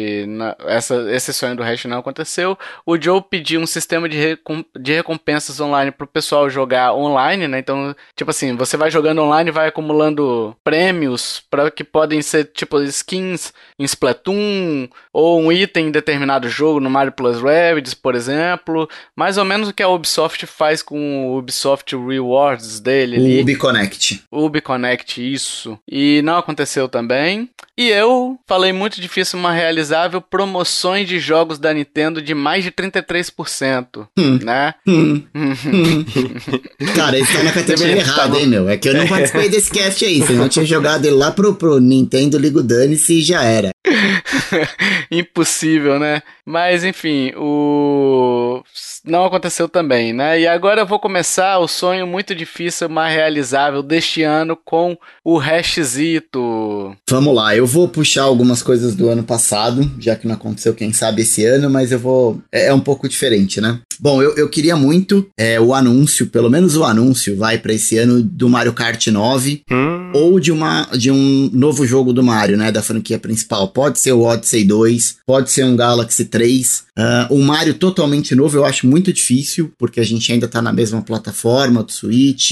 Speaker 1: Essa, esse sonho do hash não aconteceu. O Joe pediu um sistema de, recom- de recompensas online pro pessoal jogar online, né? Então, tipo assim, você vai jogando online e vai acumulando prêmios para que podem ser, tipo, skins em Splatoon ou um item em determinado jogo no Mario Plus Rabbids, por exemplo. Mais ou menos o que a Ubisoft faz com o Ubisoft Rewards dele.
Speaker 3: O UbiConnect.
Speaker 1: UbiConnect, isso. E não aconteceu também. E eu falei muito difícil, mas realizável, promoções de jogos da Nintendo de mais de 33%,
Speaker 3: Hum.
Speaker 1: né?
Speaker 3: Hum, hum. Cara, ele tá na categoria errada,
Speaker 1: no-
Speaker 3: hein, meu? É que eu não participei desse cast aí. Senão eu tinha jogado ele lá pro, pro Nintendo Ligo Dane-se e já era.
Speaker 1: Impossível, né? Mas enfim, o não aconteceu também, né? E agora eu vou começar o sonho muito difícil, mas realizável deste ano com o Hashzito.
Speaker 3: Vamos lá, eu vou puxar algumas coisas do ano passado, já que não aconteceu, quem sabe, esse ano, mas eu vou. É, é um pouco diferente, né? Bom, eu, eu queria muito é, o anúncio, pelo menos o anúncio, vai pra esse ano do Mario Kart 9
Speaker 2: Hum,
Speaker 3: ou de, uma, de um novo jogo do Mario, né? Da franquia principal. Pode ser o Odyssey 2, pode ser um Galaxy 3. Ah, um Mario totalmente novo eu acho muito difícil, porque a gente ainda tá na mesma plataforma do Switch.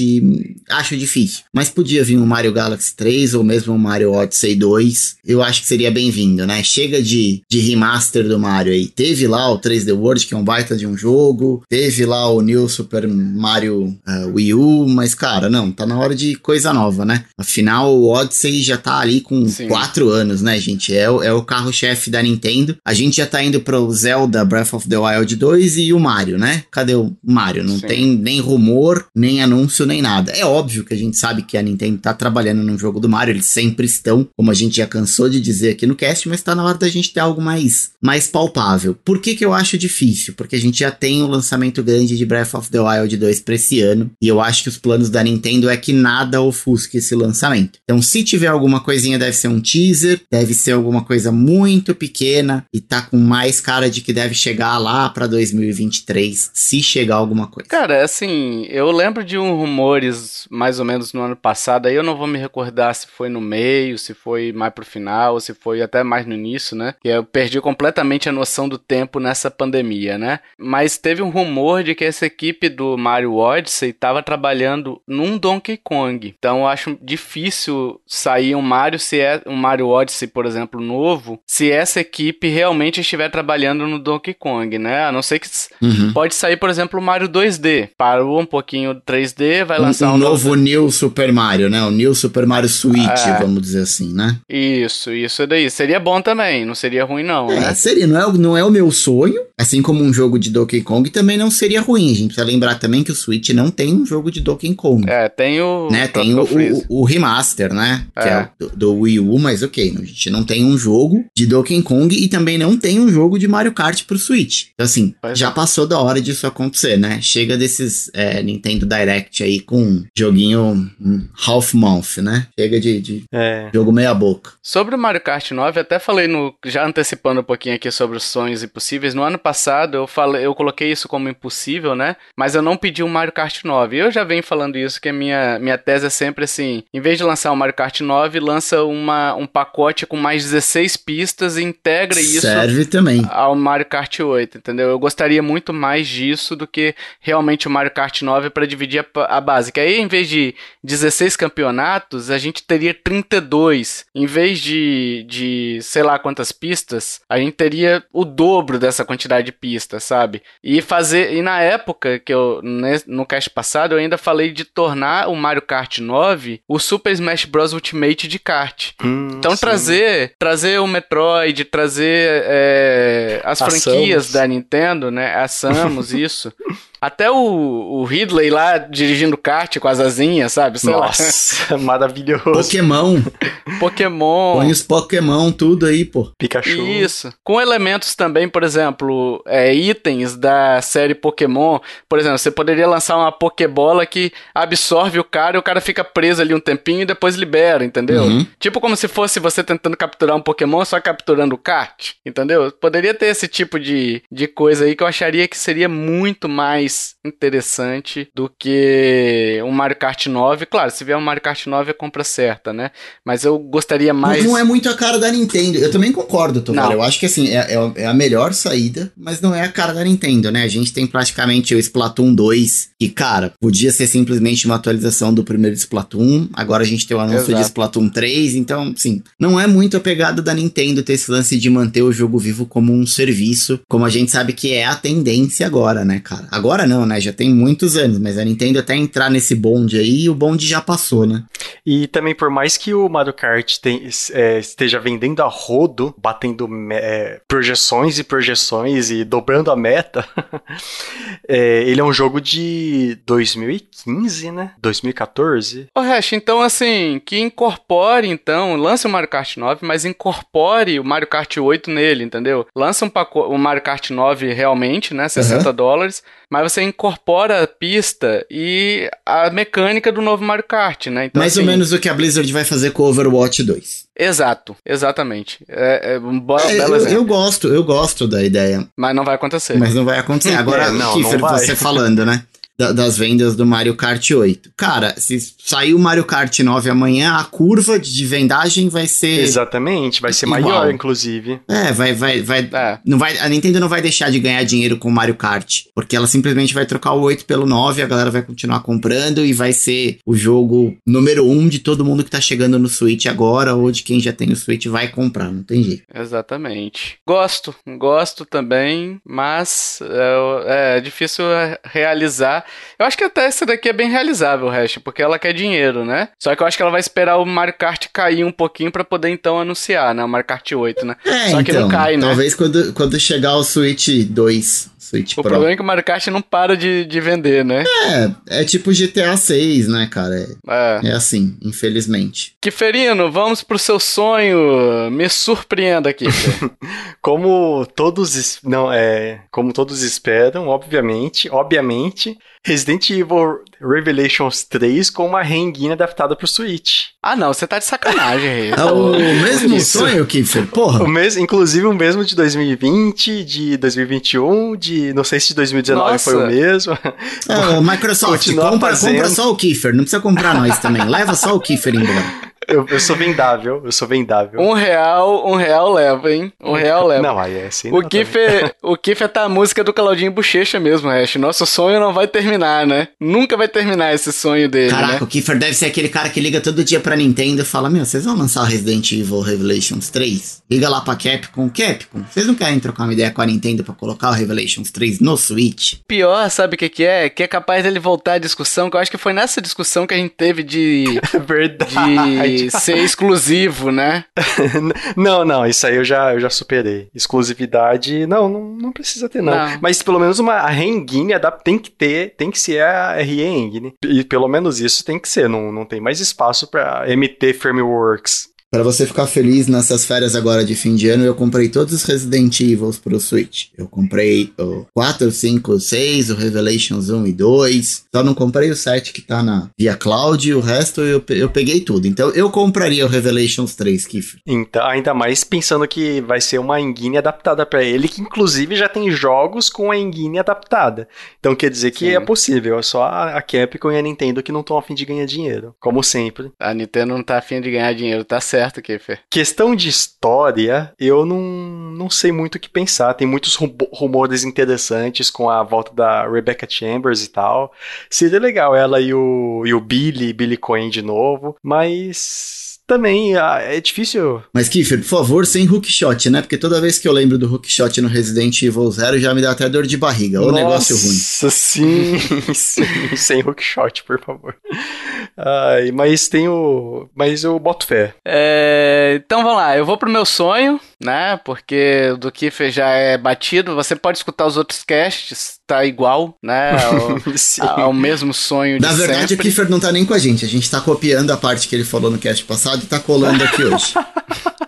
Speaker 3: Acho difícil. Mas podia vir um Mario Galaxy 3 ou mesmo um Mario Odyssey 2. Eu acho que seria bem-vindo, né? Chega de, de remaster do Mario aí. Teve lá o 3D World, que é um baita de um jogo. Teve lá o New Super Mario ah, Wii U. Mas, cara, não, tá na hora de coisa nova, né? Afinal, o Odyssey já tá ali com
Speaker 1: Sim.
Speaker 3: quatro anos, né, gente? É, o- é o carro-chefe da Nintendo. A gente já tá indo pro Zelda Breath of the Wild 2 e o Mario, né? Cadê o Mario? Não
Speaker 1: Sim.
Speaker 3: tem nem rumor, nem anúncio, nem nada. É óbvio que a gente sabe que a Nintendo tá trabalhando num jogo do Mario, eles sempre estão, como a gente já cansou de dizer aqui no cast, mas tá na hora da gente ter algo mais, mais palpável. Por que que eu acho difícil? Porque a gente já tem o lançamento grande de Breath of the Wild 2 pra esse ano, e eu acho que os planos da Nintendo é que nada ofusque esse lançamento. Então, se tiver alguma coisinha, deve ser um teaser, deve ser alguma coisa muito pequena e tá com mais cara de que deve chegar lá pra 2023, se chegar alguma coisa.
Speaker 1: Cara, assim, eu lembro de um rumores mais ou menos no ano passado, aí eu não vou me recordar se foi no meio, se foi mais pro final, se foi até mais no início, né? Que eu perdi completamente a noção do tempo nessa pandemia, né? Mas teve um rumor de que essa equipe do Mario Odyssey estava trabalhando num Donkey Kong. Então eu acho difícil sair um Mario se é um Mario Odyssey, por exemplo, novo, se essa equipe realmente estiver trabalhando no Donkey Kong, né? A não ser que uhum. pode sair, por exemplo, o Mario 2D. Parou um pouquinho 3D, vai lançar
Speaker 3: um, um novo, novo New Super Mario, né? O New Super Mario Switch, é. vamos dizer assim, né?
Speaker 1: Isso, isso daí. Seria bom também, não seria ruim não,
Speaker 3: é,
Speaker 1: né?
Speaker 3: Seria, não é, não é o meu sonho, assim como um jogo de Donkey Kong também não seria ruim. A gente precisa lembrar também que o Switch não tem um jogo de Donkey Kong.
Speaker 1: É, tem o...
Speaker 3: Né? Tem o, o, o, remaster, né? É. Que é do, do, Wii U, mas ok, a gente não tem um jogo de Donkey Kong e também não tem um jogo de Mario Kart pro Switch. Então assim, pois já é. passou da hora disso acontecer, né? Chega desses é, Nintendo Direct aí com joguinho half month, né? Chega de, de é. jogo meia boca.
Speaker 1: Sobre o Mario Kart 9, até falei no... Já antecipando um pouquinho aqui sobre os sonhos impossíveis, no ano passado eu falei, eu coloquei isso como impossível, né? Mas eu não pedi um Mario Kart 9. Eu já venho falando isso, que a minha, minha tese é sempre assim: em vez de lançar um Mario Kart 9, lança uma, um pacote com mais 16 pistas e integra isso
Speaker 3: Serve também.
Speaker 1: ao Mario Kart 8, entendeu? Eu gostaria muito mais disso do que realmente o Mario Kart 9 para dividir a, a base. Que aí, em vez de 16 campeonatos, a gente teria 32. Em vez de, de sei lá quantas pistas, a gente teria o dobro dessa quantidade de pistas, sabe? E fazer. E na época que eu. No cast passado, eu ainda falei de tornar o Mario Kart 9 o Super Smash Bros. Ultimate de kart. Hum, então sim. trazer trazer o Metroid, trazer é, as franquias da Nintendo, né? A Samus, isso. Até o, o Ridley lá dirigindo kart com as asinhas, sabe?
Speaker 2: Sei Nossa, lá. maravilhoso.
Speaker 3: Pokémon.
Speaker 1: Pokémon.
Speaker 3: Põe os Pokémon tudo aí, pô.
Speaker 2: Pikachu.
Speaker 1: Isso. Com elementos também, por exemplo, é, itens da série Pokémon. Por exemplo, você poderia lançar uma Pokébola que absorve o cara e o cara fica preso ali um tempinho e depois libera, entendeu? Uhum. Tipo como se fosse você tentando capturar um Pokémon só capturando o kart, entendeu? Poderia ter esse tipo de, de coisa aí que eu acharia que seria muito mais mais interessante do que um Mario Kart 9. Claro, se vier um Mario Kart 9 é compra certa, né? Mas eu gostaria mais.
Speaker 3: Não, não é muito a cara da Nintendo. Eu também concordo, Tovar. Eu acho que assim, é, é, é, a melhor saída, mas não é a cara da Nintendo, né? A gente tem praticamente o Splatoon 2, que, cara, podia ser simplesmente uma atualização do primeiro Splatoon. Agora a gente tem o anúncio Exato. de Splatoon 3, então, sim, não é muito a pegada da Nintendo ter esse lance de manter o jogo vivo como um serviço, como a gente sabe que é a tendência agora, né, cara? Agora agora não, né? Já tem muitos anos, mas a Nintendo até entrar nesse bonde aí, o bonde já passou, né?
Speaker 2: E também, por mais que o Mario Kart tem, é, esteja vendendo a rodo, batendo é, projeções e projeções e dobrando a meta, é, ele é um jogo de 2015, né? 2014.
Speaker 1: Ô, Hash, então assim, que incorpore, então, lance o Mario Kart 9, mas incorpore o Mario Kart 8 nele, entendeu? Lança um pacote, o Mario Kart 9 realmente, né? 60 uhum. dólares, mas você incorpora a pista e a mecânica do novo Mario Kart, né?
Speaker 3: Então, Mais assim, ou menos o que a Blizzard vai fazer com o Overwatch 2.
Speaker 1: Exato, exatamente. É, é um bo
Speaker 3: é, eu, eu, gosto, eu gosto da ideia.
Speaker 1: Mas não vai acontecer.
Speaker 3: Mas não vai acontecer. Agora, é, não, Kiefer, não você falando, né? Da, das vendas do Mario Kart 8. Cara, se sair o Mario Kart 9 amanhã, a curva de vendagem vai ser.
Speaker 2: Exatamente, vai ser igual. maior, inclusive.
Speaker 3: É, vai, vai, vai, é. Não vai. A Nintendo não vai deixar de ganhar dinheiro com o Mario Kart. Porque ela simplesmente vai trocar o 8 pelo 9, a galera vai continuar comprando e vai ser o jogo número 1 de todo mundo que tá chegando no Switch agora, ou de quem já tem o Switch vai comprar, não tem jeito.
Speaker 1: Exatamente. Gosto, gosto também, mas é, é difícil realizar eu acho que até essa daqui é bem realizável, Hash, porque ela quer dinheiro, né? Só que eu acho que ela vai esperar o Mario Kart cair um pouquinho para poder então anunciar, né? O Mario Kart 8, né?
Speaker 3: É,
Speaker 1: Só
Speaker 3: que então, não cai, né? Talvez quando, quando chegar o Switch 2 Switch
Speaker 1: o Pro. problema é que o Mario Kart não para de, de vender, né?
Speaker 3: É, é tipo GTA 6, né, cara? É, é. é assim, infelizmente.
Speaker 1: Kiferino, vamos pro seu sonho. Me surpreenda aqui.
Speaker 2: como todos não é, como todos esperam, obviamente, obviamente, Resident Evil Revelations 3 com uma renguinha adaptada pro Switch.
Speaker 1: Ah, não, você tá de sacanagem, Rei.
Speaker 3: É o mesmo sonho, Kiffer? Porra.
Speaker 2: O mesmo, inclusive o mesmo de 2020, de 2021, de não sei se de 2019
Speaker 1: Nossa.
Speaker 2: foi o mesmo.
Speaker 3: É, Microsoft,
Speaker 2: Continua
Speaker 3: compra,
Speaker 2: fazendo.
Speaker 3: compra só o Kiffer. Não precisa comprar nós também. Leva só o Kiffer embora.
Speaker 2: Eu, eu sou vendável, eu sou vendável.
Speaker 1: Um real, um real leva, hein? Um real leva.
Speaker 2: Não, aí é assim.
Speaker 1: O Kiffer, o Kiffer tá a música do Claudinho Bochecha mesmo, Hash. Nosso sonho não vai terminar, né? Nunca vai terminar esse sonho dele,
Speaker 3: Caraca,
Speaker 1: né?
Speaker 3: o Kiffer deve ser aquele cara que liga todo dia pra Nintendo e fala: Meu, vocês vão lançar o Resident Evil Revelations 3? Liga lá pra Capcom. Capcom, vocês não querem trocar uma ideia com a Nintendo pra colocar o Revelations 3 no Switch?
Speaker 1: Pior, sabe o que que é? Que é capaz dele voltar à discussão, que eu acho que foi nessa discussão que a gente teve de,
Speaker 2: É verdade.
Speaker 1: de ser exclusivo, né?
Speaker 2: não, não, isso aí eu já, eu já superei. Exclusividade, não, não, não precisa ter, não.
Speaker 1: Não.
Speaker 2: Mas pelo menos uma Rengine adap- tem que ter, tem que ser a RE Engine. E pelo menos isso tem que ser, não, não tem mais espaço pra MT Frameworks.
Speaker 3: Pra você ficar feliz nessas férias agora de fim de ano, eu comprei todos os Resident Evils pro Switch. Eu comprei o 4, 5, 6, o Revelations 1 e 2. Só não comprei o 7 que tá na via cloud, o resto eu, eu peguei tudo. Então eu compraria o Revelations 3, Kiffer.
Speaker 2: Então, ainda mais pensando que vai ser uma engine adaptada pra ele, que inclusive já tem jogos com a engine adaptada. Então quer dizer que
Speaker 1: Sim.
Speaker 2: é possível, é só a Capcom e a Nintendo que não estão a fim de ganhar dinheiro, como sempre.
Speaker 1: A Nintendo não tá afim de ganhar dinheiro, tá certo, Kiffer.
Speaker 2: Questão de história, eu não, não sei muito o que pensar. Tem muitos ru- rumores interessantes com a volta da Rebecca Chambers e tal. Seria legal ela e o, e o Billy, Billy Cohen de novo, mas também ah, é difícil.
Speaker 3: Mas Kiffer, por favor, sem hookshot, né? Porque toda vez que eu lembro do hookshot no Resident Evil 0 já me dá até dor de barriga. Ô negócio ruim.
Speaker 2: Nossa, sim, sim, sem hookshot, por favor. Ai, mas tem o. Mas eu boto fé.
Speaker 1: É, então vamos lá, eu vou pro meu sonho, né? Porque o do Kiffer já é batido. Você pode escutar os outros casts, tá igual, né? Ao, ao mesmo sonho de
Speaker 3: Na verdade, o
Speaker 1: sempre.
Speaker 3: Kiffer não tá nem com a gente. A gente tá copiando a parte que ele falou no cast passado e tá colando aqui hoje.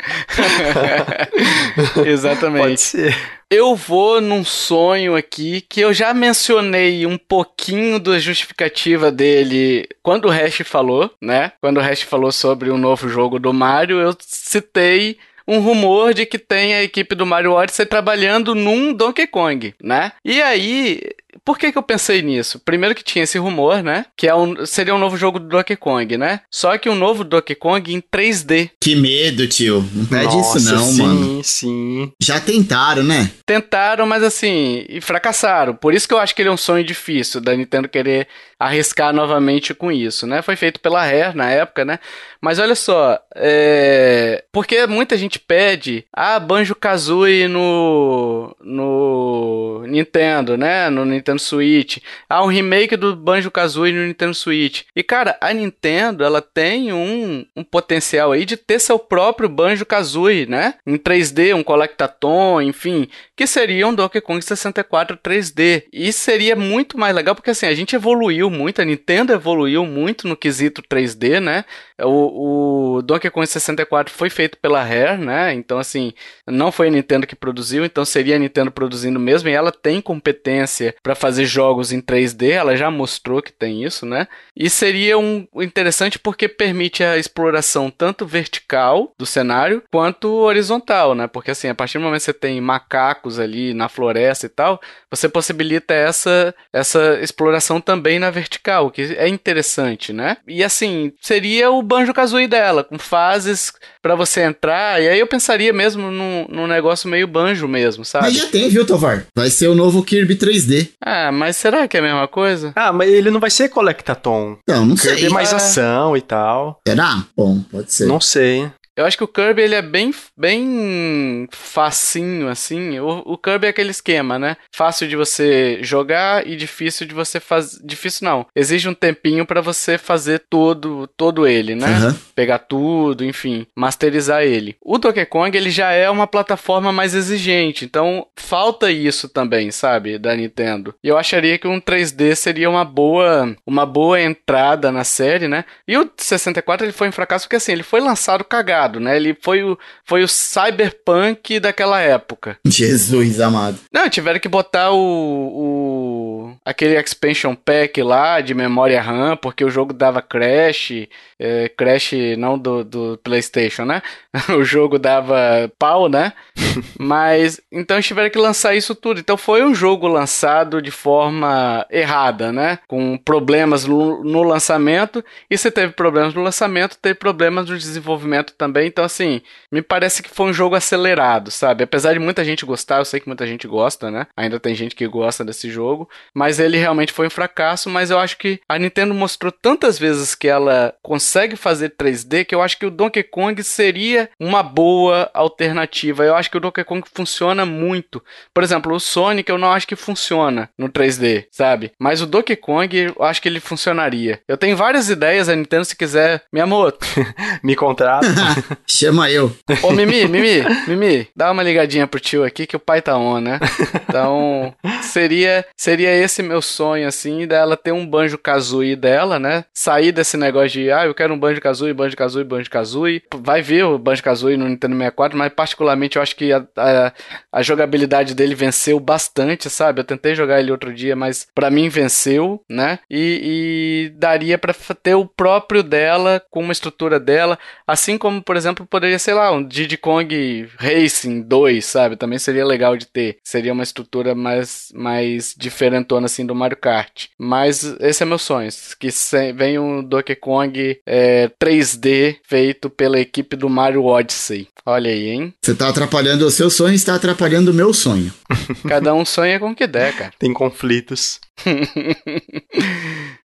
Speaker 1: Exatamente.
Speaker 2: Pode ser.
Speaker 1: Eu vou num sonho aqui que eu já mencionei um pouquinho da justificativa dele quando o Hash falou, né? Quando o Hash falou sobre o novo jogo do Mario, eu citei um rumor de que tem a equipe do Mario Odyssey trabalhando num Donkey Kong, né? E aí, por que que eu pensei nisso? Primeiro que tinha esse rumor, né? Que é um, seria um novo jogo do Donkey Kong, né? Só que um novo Donkey Kong em 3D.
Speaker 3: Que medo, tio. Não pede
Speaker 2: Nossa,
Speaker 3: isso não,
Speaker 2: sim,
Speaker 3: mano.
Speaker 2: Sim,
Speaker 3: Já tentaram, né?
Speaker 1: Tentaram, mas assim, e fracassaram. Por isso que eu acho que ele é um sonho difícil da Nintendo querer arriscar novamente com isso, né? Foi feito pela Rare na época, né? Mas olha só, é... porque muita gente pede ah, Banjo-Kazooie no no Nintendo, né? No Nintendo Switch. Ah, um remake do Banjo-Kazooie no Nintendo Switch. E cara, a Nintendo, ela tem um, um potencial aí de ter seu próprio Banjo-Kazooie, né? Em 3D, um Collectathon, enfim, que seria um Donkey Kong 64 3D. E seria muito mais legal porque assim, a gente evoluiu muito, a Nintendo evoluiu muito no quesito 3D, né? O, o Donkey Kong 64 foi feito pela Rare, né? Então assim, não foi a Nintendo que produziu, então seria a Nintendo produzindo mesmo e ela tem competência para fazer jogos em 3D, ela já mostrou que tem isso, né? E seria um interessante porque permite a exploração tanto vertical do cenário quanto horizontal, né? Porque assim, a partir do momento que você tem macacos ali na floresta e tal, você possibilita essa essa exploração também na vertical, que é interessante, né? E assim, seria o Banjo-Kazooie dela, com fases para você entrar, e aí eu pensaria mesmo num, num negócio meio banjo mesmo, sabe?
Speaker 3: Mas já tem, viu, Tovar? Vai ser o novo Kirby 3D.
Speaker 1: Ah, mas será que é a mesma coisa?
Speaker 2: Ah, mas ele não vai ser Collectathon.
Speaker 3: Não, não
Speaker 2: Kirby
Speaker 3: sei.
Speaker 2: é mais
Speaker 1: Ah.
Speaker 2: ação e tal.
Speaker 3: Será? Bom, pode ser.
Speaker 2: Não sei.
Speaker 1: Eu acho que o Kirby ele é bem, bem facinho, assim. O, o Kirby é aquele esquema, né? Fácil de você jogar e difícil de você fazer. Difícil não. Exige um tempinho pra você fazer todo, todo ele, né?
Speaker 3: Aham.
Speaker 1: Pegar tudo, enfim, masterizar ele. O Donkey Kong ele já é uma plataforma mais exigente, então falta isso também, sabe, da Nintendo. E eu acharia que um 3D seria uma boa, uma boa entrada na série, né? E o 64 ele foi um fracasso porque assim, ele foi lançado cagado, né? Ele foi o foi o cyberpunk daquela época.
Speaker 3: Jesus amado.
Speaker 1: Não, tiveram que botar o, o aquele expansion pack lá de memória RAM, porque o jogo dava crash, é, crash não do, do PlayStation, né? o jogo dava pau, né? Mas então eles tiveram que lançar isso tudo. Então foi um jogo lançado de forma errada, né? Com problemas no, no lançamento. E se teve problemas no lançamento, teve problemas no desenvolvimento também. Então, assim, me parece que foi um jogo acelerado, sabe? Apesar de muita gente gostar, eu sei que muita gente gosta, né? Ainda tem gente que gosta desse jogo. Mas ele realmente foi um fracasso. Mas eu acho que a Nintendo mostrou tantas vezes que ela consegue fazer 3D que eu acho que o Donkey Kong seria uma boa alternativa. Eu acho que o Donkey Kong funciona muito. Por exemplo, o Sonic eu não acho que funciona no 3D, sabe? Mas o Donkey Kong eu acho que ele funcionaria. Eu tenho várias ideias, a Nintendo, se quiser, Miyamoto.
Speaker 2: Me contrata.
Speaker 3: Chama eu.
Speaker 1: Ô, Mimi, Mimi, Mimi, dá uma ligadinha pro tio aqui que o pai tá on, né? Então, seria seria esse meu sonho, assim, dela ter um banjo kazooie dela, né? Sair desse negócio de, ah, eu quero um banjo kazooie, banjo kazooie, banjo kazooie. Vai ver o banjo kazooie no Nintendo 64, mas particularmente eu acho que a, a, a jogabilidade dele venceu bastante, sabe? Eu tentei jogar ele outro dia, mas para mim venceu, né? E, e daria para ter o próprio dela, com uma estrutura dela, assim como, por exemplo, poderia, sei lá, um Diddy Kong Racing 2, sabe? Também seria legal de ter. Seria uma estrutura mais, mais diferentona, assim, do Mario Kart. Mas esse é meu sonho, que venha um Donkey Kong é, 3D feito pela equipe do Mario Odyssey. Olha aí, hein?
Speaker 3: Você tá atrapalhando o seu sonho e está atrapalhando o meu sonho.
Speaker 1: Cada um sonha com o que der, cara.
Speaker 2: Tem conflitos.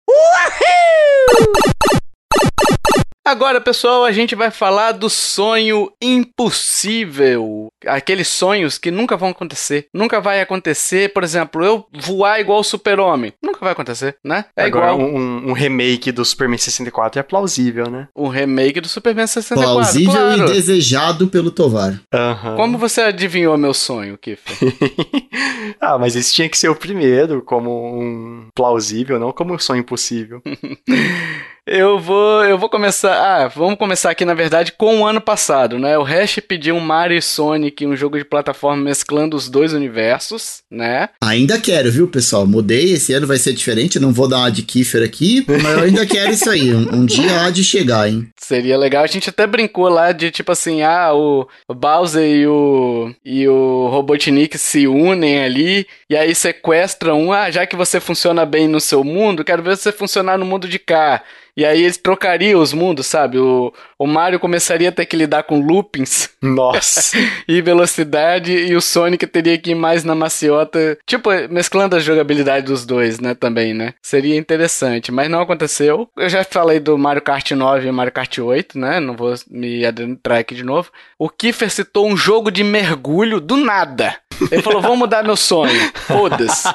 Speaker 1: Agora, pessoal, a gente vai falar do sonho impossível. Aqueles sonhos que nunca vão acontecer. Nunca vai acontecer, por exemplo, eu voar igual o super-homem. Nunca vai acontecer, né?
Speaker 2: É Agora, igual... Um, um, remake do Superman 64 é plausível, né?
Speaker 1: Um remake do Superman 64,
Speaker 3: Plausível
Speaker 1: claro.
Speaker 3: e desejado pelo Tovar.
Speaker 2: Uhum.
Speaker 1: Como você adivinhou meu sonho, Kiffer?
Speaker 2: ah, mas esse tinha que ser o primeiro, como um plausível, não como um sonho impossível.
Speaker 1: Eu vou, eu vou começar. Ah, vamos começar aqui na verdade com o ano passado, né? O Hash pediu um Mario e Sonic, um jogo de plataforma mesclando os dois universos, né?
Speaker 3: Ainda quero, viu, pessoal? Mudei, esse ano vai ser diferente. Não vou dar uma de Kiefer aqui, mas eu ainda quero isso aí. Um, um, dia há de chegar, hein?
Speaker 1: Seria legal. A gente até brincou lá de tipo assim, ah, o, Bowser e o e o Robotnik se unem ali e aí sequestram um. Ah, já que você funciona bem no seu mundo, quero ver você funcionar no mundo de cá. E aí eles trocariam os mundos, sabe? O, o Mario começaria a ter que lidar com loopings.
Speaker 2: Nossa.
Speaker 1: e velocidade, e o Sonic teria que ir mais na maciota. Tipo, mesclando a jogabilidade dos dois, né? Também, né? Seria interessante, mas não aconteceu. Eu já falei do Mario Kart 9 e Mario Kart 8, né? Não vou me adentrar aqui de novo. O Kiefer citou um jogo de mergulho do nada. Ele falou: vamos mudar meu sonho. Foda-se.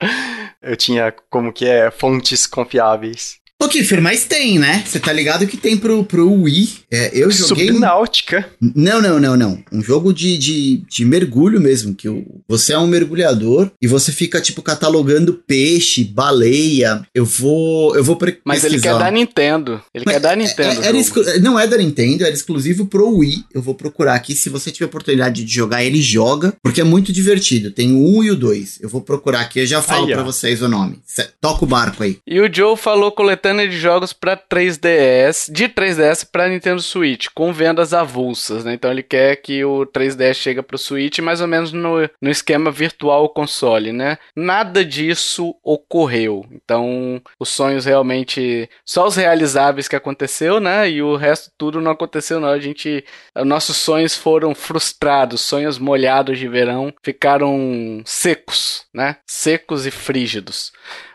Speaker 2: Eu tinha como que é fontes confiáveis.
Speaker 3: Ô, Kiffer, mas tem, né? Você tá ligado que tem pro, pro Wii. É, eu joguei.
Speaker 2: Subnáutica.
Speaker 3: Um... Não, não, não, não. Um jogo de, de, de mergulho mesmo. Que você é um mergulhador e você fica, tipo, catalogando peixe, baleia. Eu vou. Eu vou pre
Speaker 1: Mas ele quer dar Nintendo. Ele mas quer dar é, Nintendo.
Speaker 3: É, era exclu... Não é da Nintendo, era exclusivo pro Wii. Eu vou procurar aqui. Se você tiver oportunidade de jogar, ele joga. Porque é muito divertido. Tem o 1 e o 2. Eu vou procurar aqui, eu já falo para vocês o nome. Toca o barco aí.
Speaker 1: E o Joe falou coletando coletânea de jogos para 3DS, de 3DS para Nintendo Switch, com vendas avulsas, né? Então ele quer que o 3DS chegue para o Switch mais ou menos no, no esquema virtual console, né? Nada disso ocorreu. Então, os sonhos realmente só os realizáveis que aconteceu, né? E o resto tudo não aconteceu não. A gente nossos sonhos foram frustrados, sonhos molhados de verão ficaram secos, né? Secos e frígidos.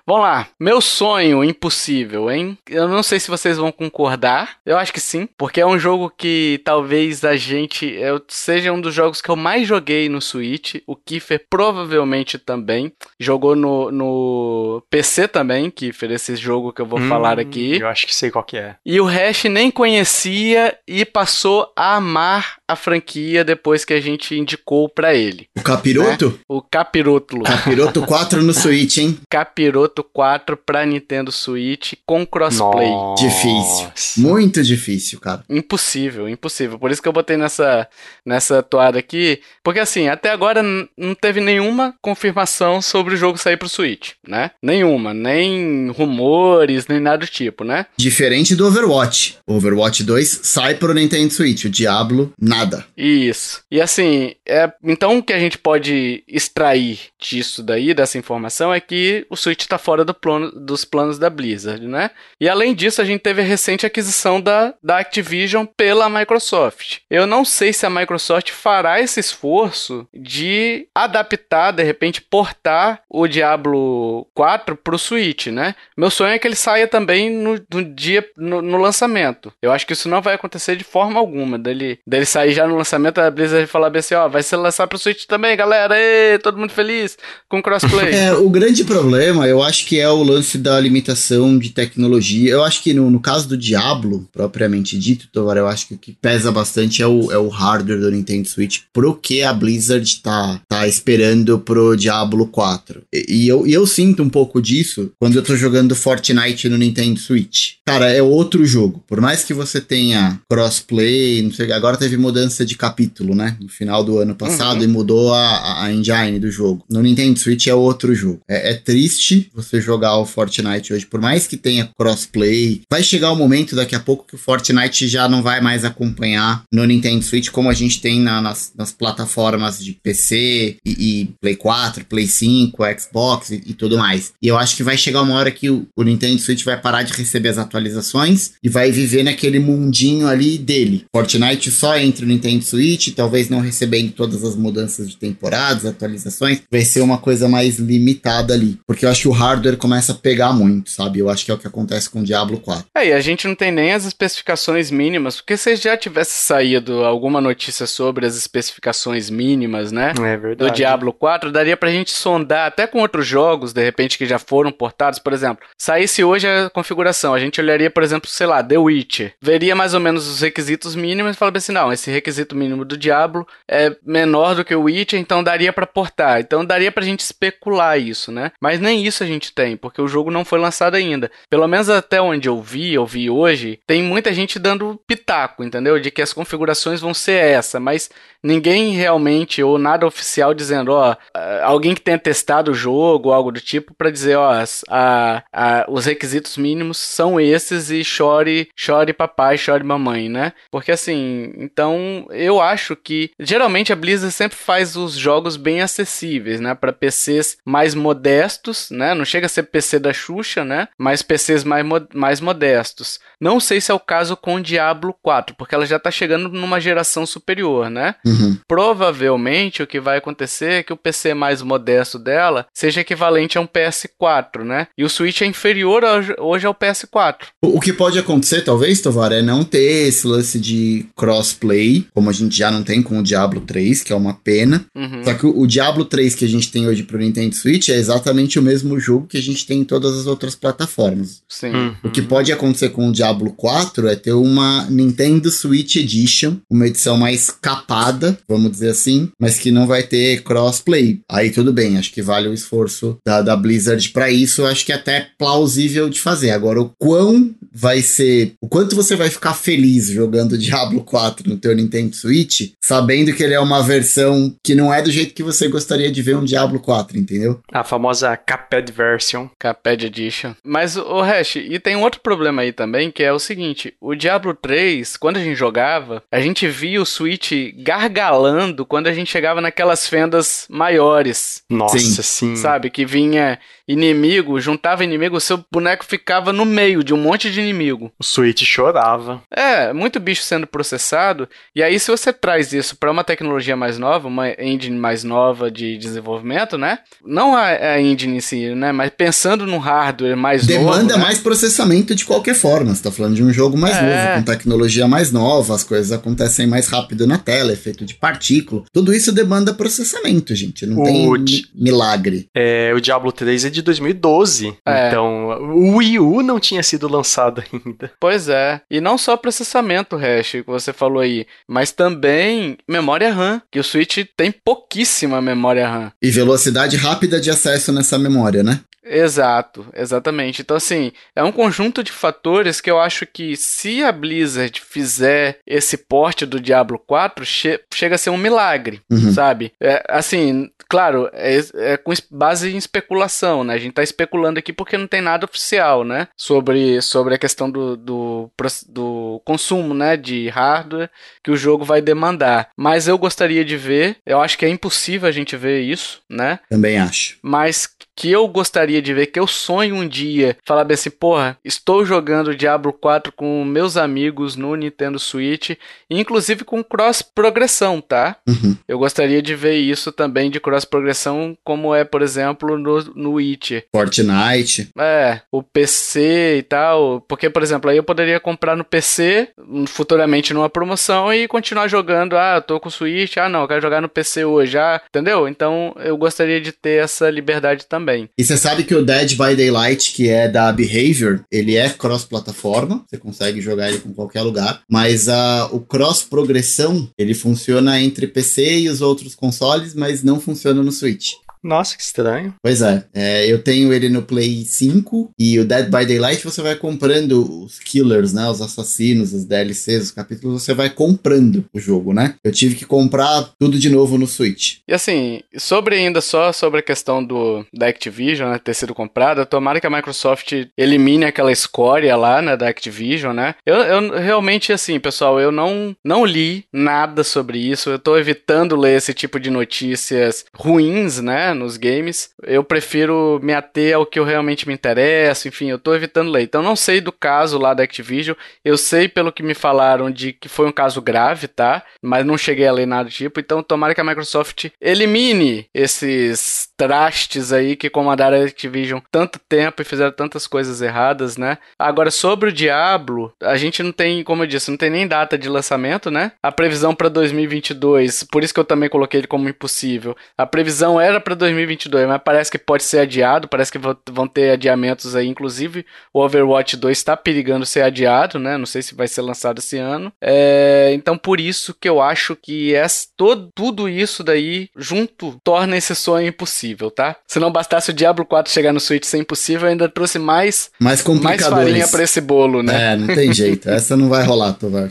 Speaker 1: Vamos lá. Meu sonho impossível, hein? Eu não sei se vocês vão concordar. Eu acho que sim, porque é um jogo que talvez a gente eu, seja um dos jogos que eu mais joguei no Switch. O Kiefer provavelmente também jogou no, no PC também, Kiefer, esse jogo que eu vou hum, falar aqui.
Speaker 2: Eu acho que sei qual que é.
Speaker 1: E o Hash nem conhecia e passou a amar a franquia depois que a gente indicou para ele.
Speaker 3: O Capiroto? Né?
Speaker 1: O Capiroto.
Speaker 3: Capiroto 4 no Switch, hein?
Speaker 1: Capiroto Auto 4 pra Nintendo Switch com crossplay.
Speaker 2: Nossa.
Speaker 3: Difícil. Muito difícil, cara.
Speaker 1: Impossível, impossível. Por isso que eu botei nessa, nessa toada aqui. Porque assim, até agora não teve nenhuma confirmação sobre o jogo sair pro Switch, né? Nenhuma. Nem rumores, nem nada do tipo, né?
Speaker 3: Diferente do Overwatch. O Overwatch 2 sai pro Nintendo Switch. O Diablo, nada.
Speaker 1: Isso. E assim, é, então o que a gente pode extrair disso daí, dessa informação, é que o Switch tá fora do plano, dos planos da Blizzard, né? E além disso, a gente teve a recente aquisição da, da Activision pela Microsoft. Eu não sei se a Microsoft fará esse esforço de adaptar, de repente, portar o Diablo 4 pro Switch, né? Meu sonho é que ele saia também no, no dia, no, no lançamento. Eu acho que isso não vai acontecer de forma alguma, dele, dele sair já no lançamento da Blizzard falar bem assim, ó, vai ser lançado pro Switch também, galera, Ê, todo mundo feliz com crossplay.
Speaker 3: É, o grande problema, eu acho que é o lance da limitação de tecnologia. Eu acho que no, no caso do Diablo, propriamente dito, Tovar, eu acho que o que pesa bastante é o, é o hardware do Nintendo Switch pro que a Blizzard tá, tá esperando pro Diablo 4. E, e eu, e eu sinto um pouco disso quando eu tô jogando Fortnite no Nintendo Switch. Cara, é outro jogo. Por mais que você tenha crossplay, não sei, agora teve mudança de capítulo, né? No final do ano passado
Speaker 1: Uhum.
Speaker 3: e mudou a, a engine do jogo. No Nintendo Switch é outro jogo. É, é triste você jogar o Fortnite hoje, por mais que tenha crossplay. Vai chegar o momento daqui a pouco que o Fortnite já não vai mais acompanhar no Nintendo Switch como a gente tem na- nas, nas plataformas de PC e, e Play 4, Play 5, Xbox e, e tudo mais. E eu acho que vai chegar uma hora que o, o Nintendo Switch vai parar de receber as atualizações e vai viver naquele mundinho ali dele. Fortnite só entre o Nintendo Switch, talvez não recebendo todas as mudanças de temporadas, atualizações, vai ser uma coisa mais limitada ali. Porque eu acho que o hardware começa a pegar muito, sabe? Eu acho que é o que acontece com o Diablo 4.
Speaker 1: É, e a gente não tem nem as especificações mínimas, porque se já tivesse saído alguma notícia sobre as especificações mínimas, né?
Speaker 2: É
Speaker 1: Do
Speaker 2: verdade.
Speaker 1: Diablo 4, daria pra gente sondar até com outros jogos, de repente, que já foram portados. Por exemplo, saísse hoje a configuração, a gente olharia, por exemplo, sei lá, The Witcher. Veria mais ou menos os requisitos mínimos e falaria assim: não, esse requisito mínimo do Diablo é menor do que o Witcher, então daria pra portar. Então daria pra gente especular isso, né? Mas nem isso a gente tem, porque o jogo não foi lançado ainda. Pelo menos até onde eu vi, eu vi hoje, tem muita gente dando pitaco, entendeu? De que as configurações vão ser essa, mas ninguém realmente ou nada oficial dizendo, ó, alguém que tenha testado o jogo algo do tipo pra dizer, ó, a- a- os requisitos mínimos são esses e chore, chore papai, chore mamãe, né? Porque assim, então eu acho que geralmente a Blizzard sempre faz os jogos bem acessíveis, né, Pra PCs mais modestos, né? Não chega a ser PC da Xuxa, né? Mas PCs mais, mo- mais modestos. Não sei se é o caso com o Diablo 4, porque ela já tá chegando numa geração superior, né?
Speaker 3: Uhum.
Speaker 1: Provavelmente o que vai acontecer é que o PC mais modesto dela seja equivalente a um PS4, né? E o Switch é inferior hoje ao PS4.
Speaker 3: O o que pode acontecer, talvez, Tovar, é não ter esse lance de crossplay, como a gente já não tem com o Diablo 3, que é uma pena.
Speaker 1: Uhum.
Speaker 3: Só que o, o Diablo 3 que a gente tem hoje pro Nintendo Switch é exatamente o mesmo jogo que a gente tem em todas as outras plataformas.
Speaker 1: Sim.
Speaker 2: Uhum.
Speaker 3: O que pode acontecer com o Diablo 4 é ter uma Nintendo Switch Edition, uma edição mais capada, vamos dizer assim, mas que não vai ter crossplay. Aí tudo bem, acho que vale o esforço da, da Blizzard pra isso, acho que é até plausível de fazer. Agora, o quão vai ser, o quanto você vai ficar feliz jogando Diablo 4 no teu Nintendo Switch, sabendo que ele é uma versão que não é do jeito que você gostaria de ver um Diablo 4, entendeu?
Speaker 2: A famosa Caped Version.
Speaker 1: Caped Edition. Mas, o Hash, e tem um outro problema aí também, que é o seguinte: o Diablo 3, quando a gente jogava, a gente via o Switch gargalando quando a gente chegava naquelas fendas maiores.
Speaker 2: Nossa,
Speaker 3: Sim.
Speaker 2: sim.
Speaker 1: Sabe? Que vinha inimigo, juntava inimigo, o seu boneco ficava no meio de um monte de inimigo.
Speaker 2: O Switch chorava.
Speaker 1: É, muito bicho sendo processado. E aí, se você traz isso para uma tecnologia mais nova, uma engine mais nova de desenvolvimento, né? Não a, a engine em si, né? Mas pensando no hardware mais novo.
Speaker 3: Demanda
Speaker 1: né?
Speaker 3: mais processamento de qualquer forma. Você tá falando de um jogo mais
Speaker 1: É.
Speaker 3: novo, com tecnologia mais nova, as coisas acontecem mais rápido na tela, efeito de partícula. Tudo isso demanda processamento, gente. Não
Speaker 2: O
Speaker 3: tem
Speaker 2: di-
Speaker 3: milagre.
Speaker 2: É, o Diablo 3 é de 2012.
Speaker 1: É.
Speaker 2: Então, o Wii U não tinha sido lançado ainda.
Speaker 1: Pois é. E não só processamento hash que você falou aí, mas também memória RAM, que o Switch tem pouquíssima memória RAM.
Speaker 3: E velocidade rápida de acesso nessa memória, né?
Speaker 1: Exato, exatamente. Então, assim, é um conjunto de fatores que eu acho que se a Blizzard fizer esse porte do Diablo 4, che chega a ser um milagre, uhum. sabe? É, assim, claro, é, é, com base em especulação, né? A gente tá especulando aqui porque não tem nada oficial, né? Sobre, sobre a questão do, do, do consumo, né? De hardware que o jogo vai demandar. Mas eu gostaria de ver, eu acho que é impossível a gente ver isso, né?
Speaker 3: Também acho.
Speaker 1: Mas que eu gostaria de ver, que eu sonho um dia, falar bem assim, porra, estou jogando Diablo 4 com meus amigos no Nintendo Switch, inclusive com cross progressão, tá? Uhum. Eu gostaria de ver isso também de cross progressão, como é, por exemplo, no, no Witcher.
Speaker 3: Fortnite.
Speaker 1: É, o PC e tal, porque, por exemplo, aí eu poderia comprar no PC, futuramente numa promoção e continuar jogando, ah, eu tô com o Switch, ah, não, eu quero jogar no PC hoje, ah, entendeu? Então, eu gostaria de ter essa liberdade também também.
Speaker 3: E você sabe que o Dead by Daylight, que é da Behavior, ele é cross-plataforma, você consegue jogar ele com qualquer lugar, mas uh, o cross-progressão, ele funciona entre PC e os outros consoles, mas não funciona no Switch.
Speaker 2: Nossa, que estranho.
Speaker 3: Pois é, é, eu tenho ele no Play 5 e o Dead by Daylight você vai comprando os killers, né? Os assassinos, os DLCs, os capítulos, você vai comprando o jogo, né? Eu tive que comprar tudo de novo no Switch.
Speaker 1: E assim, sobre ainda só sobre a questão do da Activision né, ter sido comprada, tomara que a Microsoft elimine aquela escória lá, né, da Activision, né? Eu, eu realmente, assim, pessoal, eu não, não li nada sobre isso, eu tô evitando ler esse tipo de notícias ruins, né? Nos games. Eu prefiro me ater ao que eu realmente me interesso, enfim, eu tô evitando ler. Então não sei do caso lá da Activision, eu sei pelo que me falaram de que foi um caso grave, tá? Mas não cheguei a ler nada do tipo, então tomara que a Microsoft elimine esses trastes aí que comandaram a Activision tanto tempo e fizeram tantas coisas erradas, né? Agora sobre o Diablo, a gente não tem, como eu disse, não tem nem data de lançamento, né? A previsão para 2022, por isso que eu também coloquei ele como impossível. A previsão era para 2022, mas parece que pode ser adiado, parece que vão ter adiamentos aí, inclusive o Overwatch 2 está perigando ser adiado, né? Não sei se vai ser lançado esse ano. É, então por isso que eu acho que essa, todo, tudo isso daí junto torna esse sonho impossível, tá? Se não bastasse o Diablo 4 chegar no Switch ser impossível, ainda trouxe mais
Speaker 3: mais, mais
Speaker 1: farinha para esse bolo, né?
Speaker 3: É, não tem jeito. Essa não vai rolar, Tovar.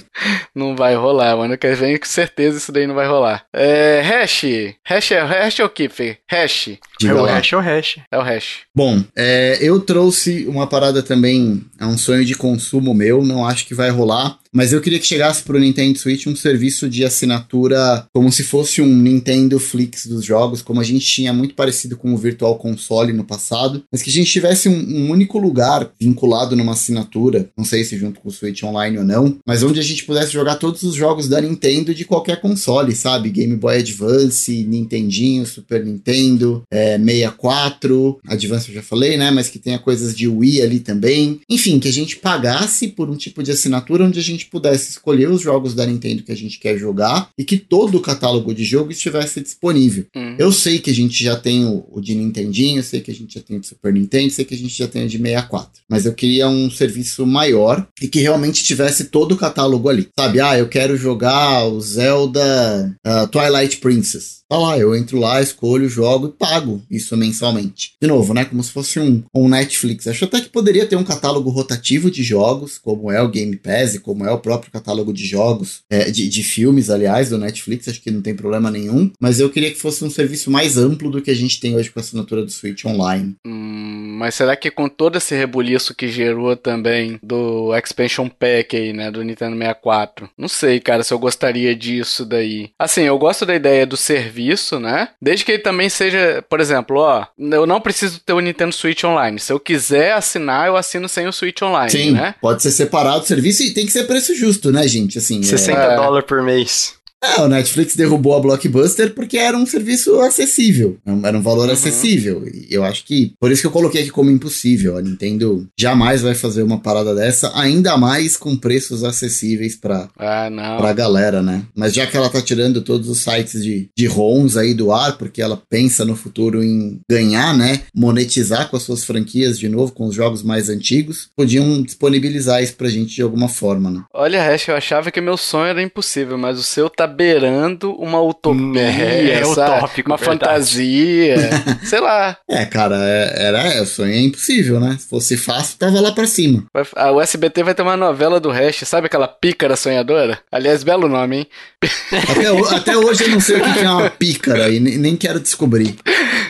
Speaker 1: não vai rolar, mano. Quer ver com certeza isso daí não vai rolar. É, hash. Hash é, hash é o que, Fê? Hash.
Speaker 2: Diga é o lá. hash, é o hash.
Speaker 1: É o hash.
Speaker 3: Bom, é, eu trouxe uma parada também, é um sonho de consumo meu, não acho que vai rolar, mas eu queria que chegasse pro Nintendo Switch um serviço de assinatura como se fosse um Nintendo Flix dos jogos, como a gente tinha muito parecido com o Virtual Console no passado, mas que a gente tivesse um, um único lugar vinculado numa assinatura, não sei se junto com o Switch Online ou não, mas onde a gente pudesse jogar todos os jogos da Nintendo de qualquer console, sabe? Game Boy Advance, Nintendinho, Super Nintendo, é, 64, Advance eu já falei, né? Mas que tenha coisas de Wii ali também. Enfim, que a gente pagasse por um tipo de assinatura onde a gente gente pudesse escolher os jogos da Nintendo que a gente quer jogar e que todo o catálogo de jogo estivesse disponível. Uhum. Eu sei que a gente já tem o, o de Nintendinho, sei que a gente já tem o de Super Nintendo, sei que a gente já tem o de 64. Mas eu queria um serviço maior e que realmente tivesse todo o catálogo ali. Sabe, ah, eu quero jogar o Zelda uh, Twilight Princess. Tá lá, eu entro lá, escolho, jogo e pago isso mensalmente. De novo, né? Como se fosse um, um Netflix. Acho até que poderia ter um catálogo rotativo de jogos, como é o Game Pass e como é o próprio catálogo de jogos, é, de, de filmes, aliás, do Netflix. Acho que não tem problema nenhum. Mas eu queria que fosse um serviço mais amplo do que a gente tem hoje com a assinatura do Switch Online.
Speaker 1: Hum, mas será que com todo esse rebuliço que gerou também do Expansion Pack aí, né? Do Nintendo 64? Não sei, cara, se eu gostaria disso daí. Assim, eu gosto da ideia do serviço serviço, né? Desde que ele também seja, por exemplo, ó, eu não preciso ter o Nintendo Switch Online. Se eu quiser assinar, eu assino sem o Switch Online, Sim, né?
Speaker 3: pode ser separado o serviço e tem que ser preço justo, né, gente? Assim,
Speaker 2: 60 é... dólares por mês.
Speaker 3: É, o Netflix derrubou a Blockbuster porque era um serviço acessível. Era um valor uhum. acessível. E eu acho que. Por isso que eu coloquei aqui como impossível. A Nintendo jamais vai fazer uma parada dessa, ainda mais com preços acessíveis pra,
Speaker 1: ah, não.
Speaker 3: pra galera, né? Mas já que ela tá tirando todos os sites de, de ROMs aí do ar, porque ela pensa no futuro em ganhar, né? Monetizar com as suas franquias de novo, com os jogos mais antigos, podiam disponibilizar isso pra gente de alguma forma, né?
Speaker 1: Olha, Hash, eu achava que meu sonho era impossível, mas o seu tá beirando uma utopia, é, é utópico, uma verdade. fantasia, sei lá.
Speaker 3: É, cara, é, era, é, o sonho é impossível, né? Se fosse fácil, tava lá pra cima.
Speaker 1: A USBT vai ter uma novela do Hash, sabe aquela pícara sonhadora? Aliás, belo nome, hein?
Speaker 3: Até, até hoje eu não sei o que é uma pícara e nem quero descobrir.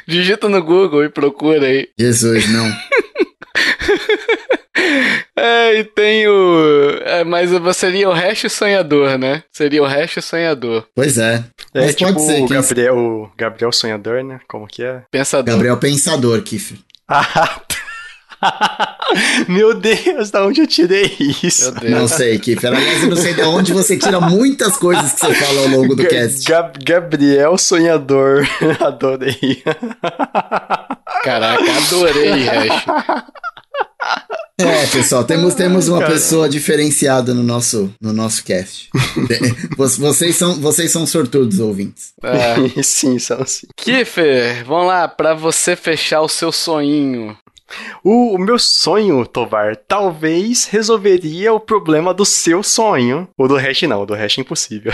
Speaker 1: Digita no Google e procura aí.
Speaker 3: Jesus, não.
Speaker 1: É, e tem o. É, mas você seria o resto sonhador, né? Seria o resto sonhador.
Speaker 3: Pois é.
Speaker 2: É, mas tipo pode ser. O Gabriel, o Gabriel Sonhador, né? Como que é?
Speaker 1: Pensador.
Speaker 3: Gabriel Pensador, Kiffer.
Speaker 2: Ah, Meu Deus, da onde eu tirei isso?
Speaker 3: Não sei, Kiffer. Aliás, eu não sei de onde você tira muitas coisas que você fala ao longo do Ga cast.
Speaker 2: Gab Gabriel Sonhador. Adorei.
Speaker 1: Caraca, adorei, Hash.
Speaker 3: É, pessoal, temos, temos uma pessoa diferenciada no nosso, no nosso cast. vocês, são, vocês são sortudos, ouvintes.
Speaker 2: É. sim, são sim.
Speaker 1: Kiffer, vamos lá, para você fechar o seu sonhinho.
Speaker 2: O, o, meu sonho, Tovar, talvez resolveria o problema do seu sonho. O do Hash não, o do Hash é impossível.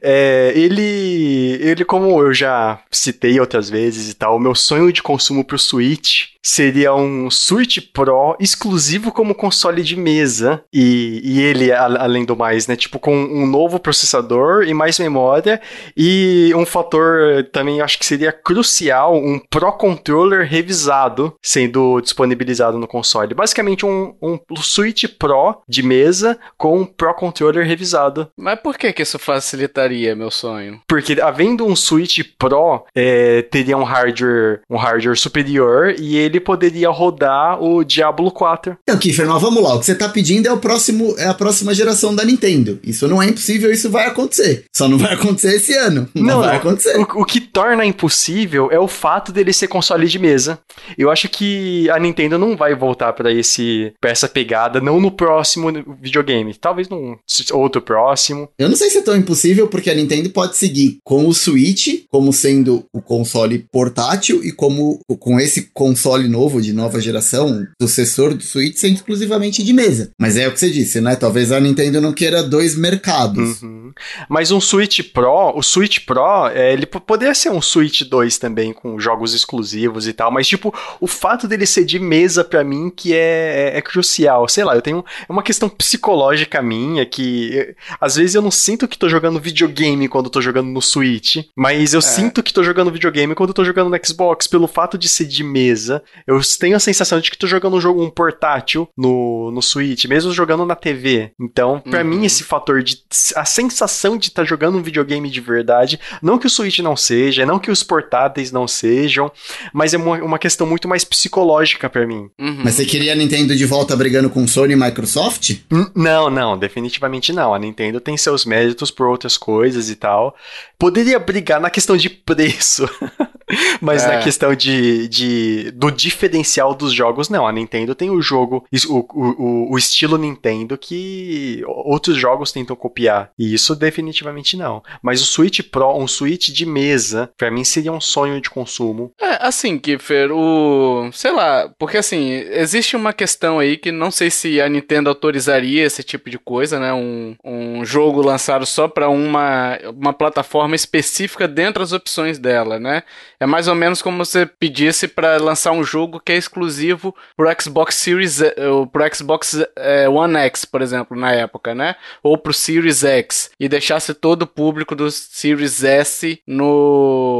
Speaker 2: é, ele, ele, como eu já citei outras vezes e tal, o meu sonho de consumo pro Switch seria um Switch Pro exclusivo como console de mesa. E, e ele, além do mais, né? Tipo, com um novo processador e mais memória. E um fator também acho que seria crucial: um Pro Controller revisado sendo disponibilizado no console. Basicamente, um, um Switch Pro de mesa com um Pro Controller revisado.
Speaker 1: Mas por que, que isso facilitaria meu sonho?
Speaker 2: Porque havendo um Switch Pro, é, teria um hardware, um hardware superior e ele ele poderia rodar o Diablo 4.
Speaker 3: É, Kiffer, mas vamos lá. O que você tá pedindo é, o próximo, é a próxima geração da Nintendo. Isso não é impossível, isso vai acontecer. Só não vai acontecer esse ano. Não, não vai acontecer.
Speaker 2: O, o, que torna impossível é o fato dele ser console de mesa. Eu acho que a Nintendo não vai voltar para esse pra essa pegada, não no próximo videogame. Talvez num outro próximo.
Speaker 3: Eu não sei se é tão impossível, porque a Nintendo pode seguir com o Switch como sendo o console portátil e como com esse console console novo, de nova geração, sucessor do Switch, ser exclusivamente de mesa. Mas é o que você disse, né? Talvez a Nintendo não queira dois mercados.
Speaker 2: Uhum. Mas um Switch Pro, o Switch Pro, é, ele poderia ser um Switch 2 também, com jogos exclusivos e tal, mas tipo, o fato dele ser de mesa para mim que é, é, é, crucial. Sei lá, eu tenho é uma questão psicológica minha que eu, às vezes eu não sinto que tô jogando videogame quando tô jogando no Switch, mas eu é. sinto que tô jogando videogame quando tô jogando no Xbox, pelo fato de ser de mesa eu tenho a sensação de que tô jogando um jogo um portátil no, no Switch, mesmo jogando na TV. Então, para uhum. mim, esse fator de. a sensação de estar tá jogando um videogame de verdade, não que o Switch não seja, não que os portáteis não sejam, mas é uma, uma questão muito mais psicológica para mim.
Speaker 3: Uhum. Mas você queria a Nintendo de volta brigando com Sony e Microsoft?
Speaker 2: N não, não, definitivamente não. A Nintendo tem seus méritos por outras coisas e tal. Poderia brigar na questão de preço. Mas é. na questão de, de do diferencial dos jogos, não. A Nintendo tem o jogo, o, o, o estilo Nintendo que outros jogos tentam copiar. E isso definitivamente não. Mas o Switch Pro, um Switch de mesa, para mim seria um sonho de consumo.
Speaker 1: É, assim, Kiffer, o. Sei lá, porque assim, existe uma questão aí que não sei se a Nintendo autorizaria esse tipo de coisa, né? Um, um jogo lançado só para uma, uma plataforma específica dentro das opções dela, né? É mais ou menos como você pedisse para lançar um jogo que é exclusivo pro Xbox Series, eh, pro Xbox é, One X, por exemplo, na época, né? Ou pro Series X e deixasse todo o público do Series S no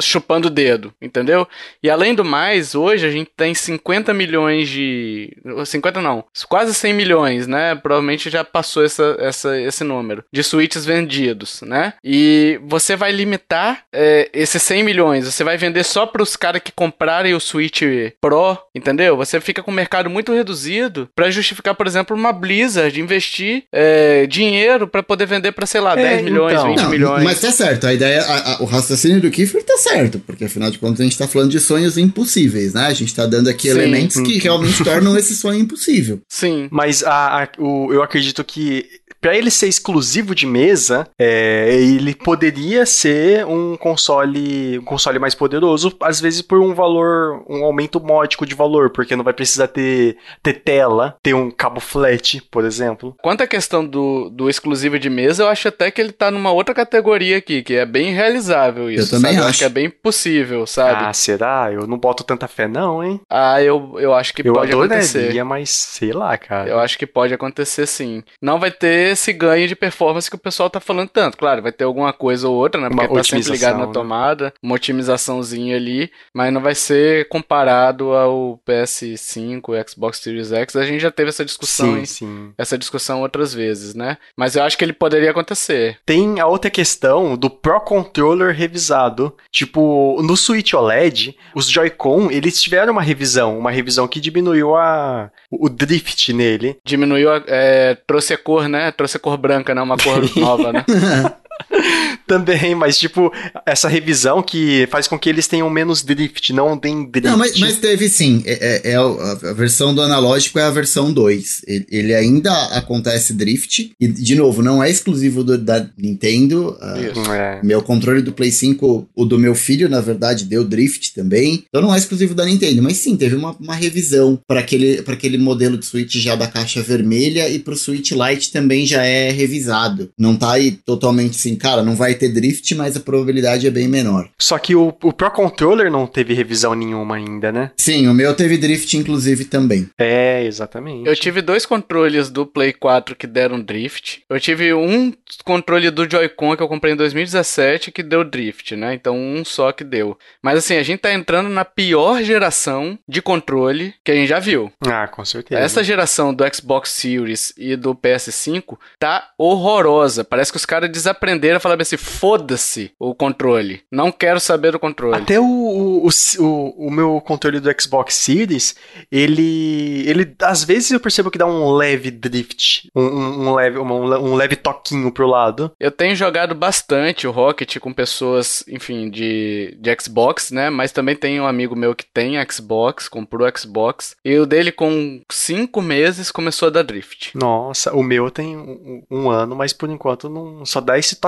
Speaker 1: chupando o dedo, entendeu? E além do mais, hoje a gente tem 50 milhões de. 50 não, quase 100 milhões, né? Provavelmente já passou essa, essa, esse número de suítes vendidos, né? E você vai limitar é, esses 100 milhões, você vai vender só para os caras que comprarem o Switch Pro, entendeu? Você fica com o mercado muito reduzido para justificar, por exemplo, uma Blizzard investir é, dinheiro para poder vender para sei lá, é, 10 milhões, então. 20
Speaker 3: não,
Speaker 1: milhões.
Speaker 3: Mas tá certo, a ideia, a, a, o raciocínio do Kiefer tá certo, porque afinal de contas a gente tá falando de sonhos impossíveis, né? A gente tá dando aqui Sim. elementos que realmente tornam esse sonho impossível.
Speaker 1: Sim.
Speaker 2: Mas a, a, o, eu acredito que para ele ser exclusivo de mesa, é, ele poderia ser um console, um console mais poderoso, às vezes por um valor, um aumento módico de valor, porque não vai precisar ter, ter tela, ter um cabo flat, por exemplo.
Speaker 1: Quanto à questão do, do exclusivo de mesa, eu acho até que ele tá numa outra categoria aqui, que é bem realizável isso.
Speaker 3: Eu também
Speaker 1: sabe?
Speaker 3: acho. acho
Speaker 1: que é bem possível, sabe?
Speaker 2: Ah, será? Eu não boto tanta fé não, hein?
Speaker 1: Ah, eu, eu acho que
Speaker 2: eu
Speaker 1: pode
Speaker 2: adoraria,
Speaker 1: acontecer.
Speaker 2: mas sei lá, cara.
Speaker 1: Eu acho que pode acontecer sim. Não vai ter esse ganho de performance que o pessoal tá falando tanto. Claro, vai ter alguma coisa ou outra, né? Porque uma tá sempre ligado na né? tomada, uma otimizaçãozinha ali, mas não vai ser comparado ao PS5, Xbox Series X. A gente já teve essa discussão,
Speaker 2: sim, sim.
Speaker 1: essa discussão outras vezes, né? Mas eu acho que ele poderia acontecer.
Speaker 2: Tem a outra questão do Pro Controller revisado. Tipo, no Switch OLED, os Joy-Con, eles tiveram uma revisão, uma revisão que diminuiu a, o drift nele.
Speaker 1: Diminuiu, a, é, trouxe a cor, né? Trouxe a cor branca, né? Uma cor nova, né?
Speaker 2: Também, mas tipo, essa revisão que faz com que eles tenham menos drift, não tem drift. Não,
Speaker 3: mas, mas teve sim. É, é, é a, versão do analógico é a versão 2. Ele, ele, ainda acontece drift. E, de novo, não é exclusivo do, da Nintendo.
Speaker 2: Isso, é.
Speaker 3: Meu controle do Play 5, o do meu filho, na verdade, deu drift também. Então não é exclusivo da Nintendo. Mas sim, teve uma, uma revisão para aquele, aquele modelo de Switch já da caixa vermelha e pro Switch Lite também já é revisado. Não tá aí totalmente assim, cara, não vai ter drift, mas a probabilidade é bem menor.
Speaker 2: Só que o, o Pro Controller não teve revisão nenhuma ainda, né?
Speaker 3: Sim, o meu teve drift, inclusive, também.
Speaker 2: É, exatamente.
Speaker 1: Eu tive dois controles do Play 4 que deram drift. Eu tive um controle do Joy-Con que eu comprei em 2017 que deu drift, né? Então um só que deu. Mas assim, a gente tá entrando na pior geração de controle que a gente já viu.
Speaker 2: Ah, com certeza.
Speaker 1: Essa geração do Xbox Series e do PS5 tá horrorosa. Parece que os caras desaprenderam a falar assim: foda-se o controle. Não quero saber do controle.
Speaker 2: Até o, o, o, o, meu controle do Xbox Series, ele. ele às vezes eu percebo que dá um leve drift. Um, um, um leve, um, um leve toquinho pro lado.
Speaker 1: Eu tenho jogado bastante o Rocket com pessoas, enfim, de, de Xbox, né? Mas também tem um amigo meu que tem Xbox, comprou Xbox. E o dele, com cinco meses, começou a dar drift.
Speaker 2: Nossa, o meu tem um, um ano, mas por enquanto não só dá esse toquinho.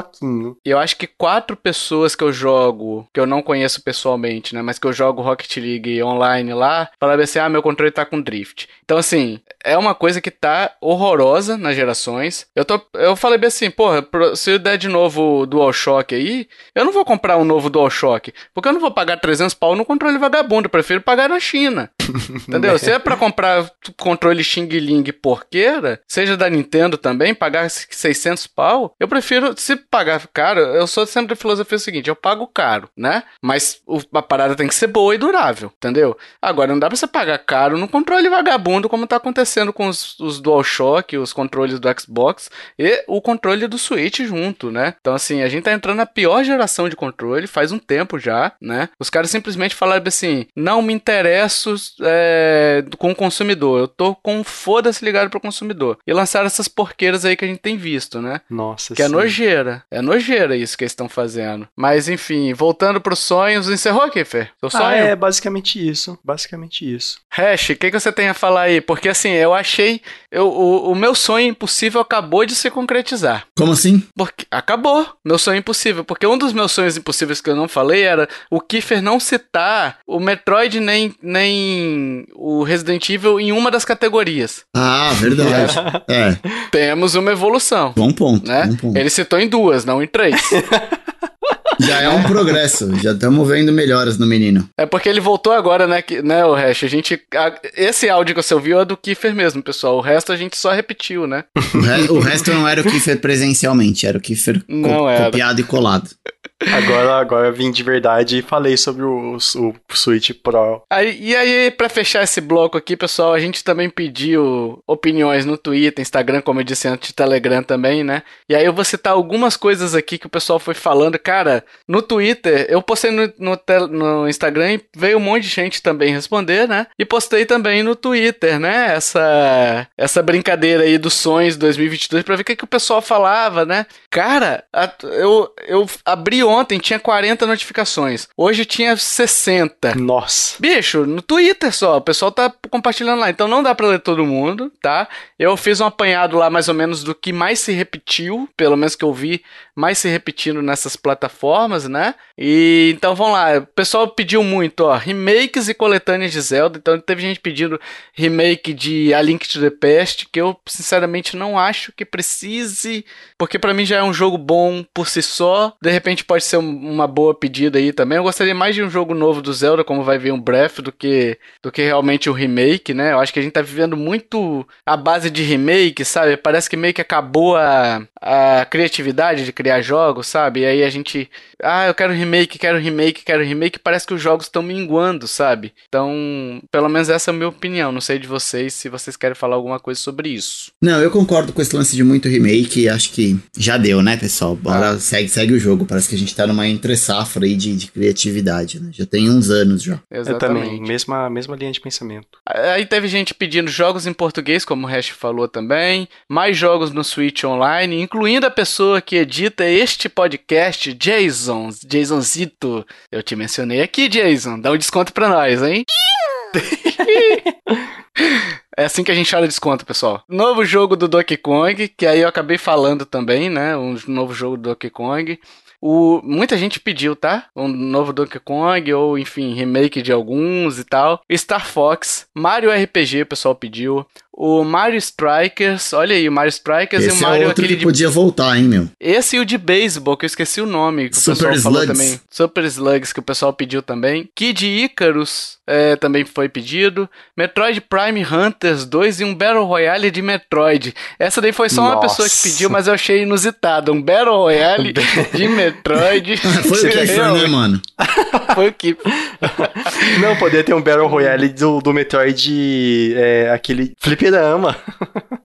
Speaker 1: Eu acho que quatro pessoas que eu jogo, que eu não conheço pessoalmente, né? Mas que eu jogo Rocket League online lá, falaram assim: ah, meu controle tá com drift. Então, assim, é uma coisa que tá horrorosa nas gerações. Eu, tô, eu falei bem assim, porra, se der de novo DualShock aí, eu não vou comprar um novo DualShock, porque eu não vou pagar 300 pau no controle vagabundo, eu prefiro pagar na China. Entendeu? Se é pra comprar controle Xing Ling porqueira, seja da Nintendo também, pagar 600 pau, eu prefiro, se pagar caro, eu sou sempre da filosofia o seguinte, eu pago caro, né? Mas a parada tem que ser boa e durável, entendeu? Agora, não dá pra você pagar caro no controle vagabundo como tá acontecendo com os, os DualShock, os controles do Xbox e o controle do Switch junto, né? Então, assim, a gente tá entrando na pior geração de controle faz um tempo já, né? Os caras simplesmente falaram assim, não me interesso é, com o consumidor, eu tô com foda-se ligado pro consumidor. E lançaram essas porqueiras aí que a gente tem visto, né?
Speaker 2: Nossa
Speaker 1: Que é sim. é nojeira. É nojeira isso que eles estão fazendo. Mas, enfim, voltando pros sonhos, encerrou, Kiffer?
Speaker 2: Seu sonho? Ah, é, basicamente isso. Basicamente isso.
Speaker 1: Hash, o que, que você tem a falar aí? Porque, assim, eu achei... Eu, o, o meu sonho impossível acabou de se concretizar.
Speaker 3: Como assim?
Speaker 1: Porque acabou. Meu sonho impossível. Porque um dos meus sonhos impossíveis que eu não falei era o Kiffer não citar o Metroid nem, nem o Resident Evil em uma das categorias.
Speaker 3: Ah, verdade. é.
Speaker 1: Temos uma evolução.
Speaker 3: Bom ponto.
Speaker 1: Né?
Speaker 3: Bom ponto.
Speaker 1: Ele citou em duas, não em três.
Speaker 3: Já é um progresso, já estamos vendo melhoras no menino.
Speaker 1: É porque ele voltou agora, né, que, né, o Hash? A gente. A, esse áudio que você ouviu é do Kiefer mesmo, pessoal. O resto a gente só repetiu, né?
Speaker 3: O, re, o resto não era o Kiefer presencialmente, era o Kiefer co era. copiado e colado.
Speaker 2: Agora, agora vim de verdade e falei sobre o, o Switch Pro.
Speaker 1: Aí, e aí, pra fechar esse bloco aqui, pessoal, a gente também pediu opiniões no Twitter, Instagram, como eu disse antes, Telegram também, né? E aí eu vou citar algumas coisas aqui que o pessoal foi falando. Cara, no Twitter, eu postei no, no, no Instagram e veio um monte de gente também responder, né? E postei também no Twitter, né? Essa, essa brincadeira aí dos sonhos 2022 pra ver o que, que o pessoal falava, né? Cara, eu, eu abri ontem, tinha 40 notificações. Hoje tinha 60.
Speaker 2: Nossa.
Speaker 1: Bicho, no Twitter só. O pessoal tá compartilhando lá. Então não dá pra ler todo mundo, tá? Eu fiz um apanhado lá mais ou menos do que mais se repetiu, pelo menos que eu vi mais se repetindo nessas plataformas, né? E então vamos lá. O pessoal pediu muito, ó, remakes e coletâneas de Zelda. Então teve gente pedindo remake de A Link to the Past, que eu sinceramente não acho que precise, porque para mim já é um jogo bom por si só. De repente pode ser uma boa pedida aí também. Eu gostaria mais de um jogo novo do Zelda, como vai vir um Breath, do que, do que realmente um remake, né? Eu acho que a gente tá vivendo muito a base de remake, sabe? Parece que meio que acabou a, a criatividade de criar jogos, sabe? E aí a gente. Ah, eu quero remake, quero remake, quero remake. Parece que os jogos estão minguando, sabe? Então, pelo menos essa é a minha opinião. Não sei de vocês se vocês querem falar alguma coisa sobre isso.
Speaker 3: Não, eu concordo com esse lance de muito remake. Acho que já deu, né, pessoal? Bora, ah. segue, segue o jogo. Parece que a gente tá numa entre safra aí de, de criatividade, né? Já tem uns anos já.
Speaker 2: Exatamente. Eu também, mesma, mesma linha de pensamento.
Speaker 1: Aí teve gente pedindo jogos em português, como o Hash falou também. Mais jogos no Switch Online, incluindo a pessoa que edita este podcast, Jason. Jasonzito. Eu te mencionei aqui, Jason. Dá um desconto pra nós, hein? É assim que a gente fala desconto, pessoal. Novo jogo do Donkey Kong, que aí eu acabei falando também, né? Um novo jogo do Donkey Kong. O, muita gente pediu, tá? Um novo Donkey Kong, ou enfim, remake de alguns e tal. Star Fox, Mario RPG, o pessoal pediu o Mario Strikers, olha aí, o Mario Strikers
Speaker 3: Esse
Speaker 1: e o Mario
Speaker 3: é outro aquele que de... podia voltar, hein, meu?
Speaker 1: Esse e o de beisebol, que eu esqueci o nome, que Super o pessoal Slugs. falou também. Super Slugs, que o pessoal pediu também. Kid Icarus é, também foi pedido. Metroid Prime Hunters 2 e um Battle Royale de Metroid. Essa daí foi só Nossa. uma pessoa que pediu, mas eu achei inusitado. Um Battle Royale de Metroid.
Speaker 3: foi o que foi, né, mano?
Speaker 1: foi o que.
Speaker 2: Não, poderia ter um Battle Royale do, do Metroid, é, aquele Flip fliperama.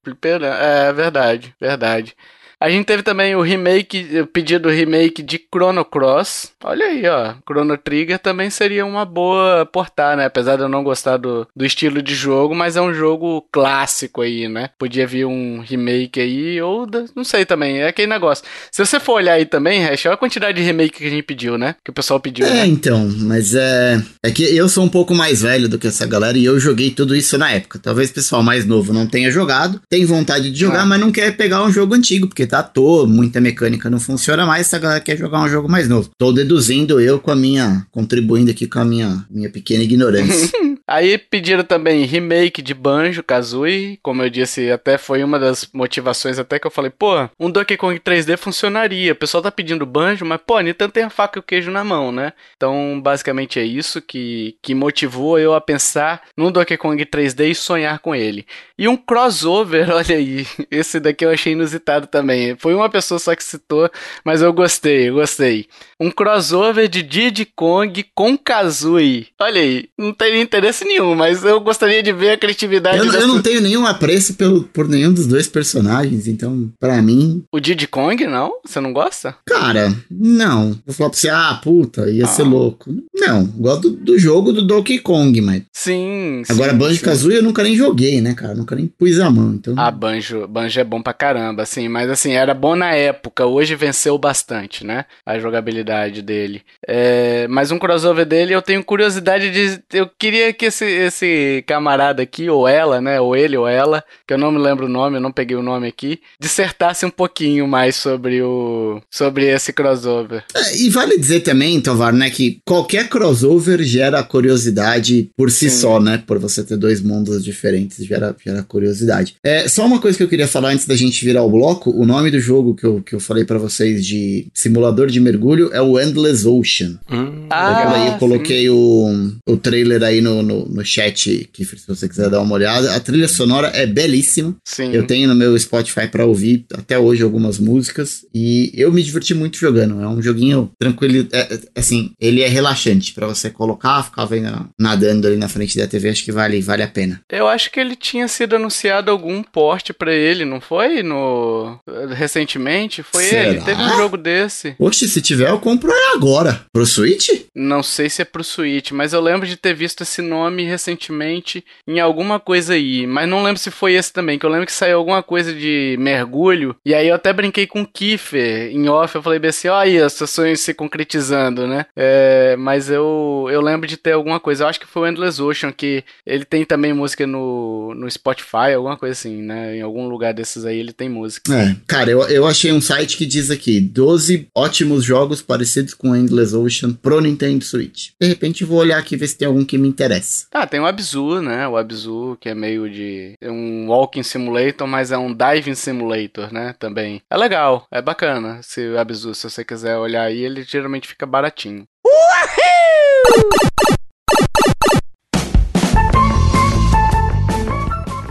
Speaker 1: fliperama, é verdade, verdade. A gente teve também o remake, o pedido remake de Chrono Cross. Olha aí, ó. Chrono Trigger também seria uma boa portar, né? Apesar de eu não gostar do, do estilo de jogo, mas é um jogo clássico aí, né? Podia vir um remake aí, ou não sei também. É aquele negócio. Se você for olhar aí também, Hash, olha a quantidade de remake que a gente pediu, né? Que o pessoal pediu.
Speaker 3: É,
Speaker 1: né?
Speaker 3: então, mas é. É que eu sou um pouco mais velho do que essa galera e eu joguei tudo isso na época. Talvez o pessoal mais novo não tenha jogado, tem vontade de jogar, ah. mas não quer pegar um jogo antigo, porque datou, muita mecânica não funciona mais, essa galera quer jogar um jogo mais novo. Tô deduzindo eu com a minha, contribuindo aqui com a minha, minha pequena ignorância.
Speaker 1: Aí pediram também remake de Banjo Kazooie, como eu disse, até foi uma das motivações até que eu falei, pô, um Donkey Kong 3D funcionaria. O pessoal tá pedindo Banjo, mas pô, Nintendo tem a faca e o queijo na mão, né? Então, basicamente é isso que, que motivou eu a pensar num Donkey Kong 3D e sonhar com ele. E um crossover, olha aí, esse daqui eu achei inusitado também. Foi uma pessoa só que citou, mas eu gostei, eu gostei. Um crossover de Diddy Kong com Kazooie. Olha aí, não teria interesse nenhum, mas eu gostaria de ver a criatividade.
Speaker 3: Eu, dessa... eu não tenho nenhum apreço pelo, por nenhum dos dois personagens, então, para mim.
Speaker 1: O Diddy Kong, não? Você não gosta?
Speaker 3: Cara, não. Vou falar pra você, ah, puta, ia ah. ser louco. Não, gosto do, do, jogo do Donkey Kong, mas.
Speaker 1: Sim.
Speaker 3: Agora, Banjo Kazooie eu nunca nem joguei, né, cara? Nunca nem pus a mão. Então...
Speaker 1: Ah, Banjo, Banjo é bom pra caramba, assim, mas assim, era bom na época, hoje venceu bastante, né? A jogabilidade dele. É, mas um crossover dele, eu tenho curiosidade de. Eu queria que esse, esse camarada aqui, ou ela, né? Ou ele ou ela, que eu não me lembro o nome, eu não peguei o nome aqui, dissertasse um pouquinho mais sobre o. sobre esse crossover.
Speaker 3: É, e vale dizer também, Tovar, né, que qualquer crossover gera curiosidade por si Sim. só, né? Por você ter dois mundos diferentes, gera, gera curiosidade. É, só uma coisa que eu queria falar antes da gente virar o bloco: o nome do jogo que eu, que eu falei para vocês de simulador de mergulho é o Endless Ocean. Hum, ah, eu coloquei o, o trailer aí no, no, no chat, que se você quiser dar uma olhada. A trilha sonora é belíssima. Sim. Eu tenho no meu Spotify para ouvir até hoje algumas músicas e eu me diverti muito jogando. É um joguinho tranquilo, é, é, assim, ele é relaxante para você colocar, ficar vendo, nadando ali na frente da TV, acho que vale, vale a pena.
Speaker 1: Eu acho que ele tinha sido anunciado algum porte para ele, não foi? No recentemente foi Será? ele. Teve um jogo desse.
Speaker 3: Oxe, se tiver eu compro agora. Pro Switch?
Speaker 1: Não sei se é pro Switch, mas eu lembro de ter visto esse nome recentemente em alguma coisa aí, mas não lembro se foi esse também, que eu lembro que saiu alguma coisa de mergulho, e aí eu até brinquei com o Kiefer em off, eu falei bem assim, ó aí, os seus sonhos se concretizando, né? É, mas eu, eu lembro de ter alguma coisa, eu acho que foi o Endless Ocean, que ele tem também música no, no Spotify, alguma coisa assim, né? Em algum lugar desses aí ele tem música.
Speaker 3: É, cara, eu, eu achei um site que diz aqui, 12 ótimos jogos parecidos com Endless Ocean pro Nintendo Switch. De repente vou olhar aqui ver se tem algum que me interessa.
Speaker 1: Ah, tem o Abzu, né? O Abzu, que é meio de é um walking simulator, mas é um diving simulator, né? Também. É legal, é bacana. Se o Abzu, se você quiser olhar aí, ele geralmente fica baratinho. Uhul!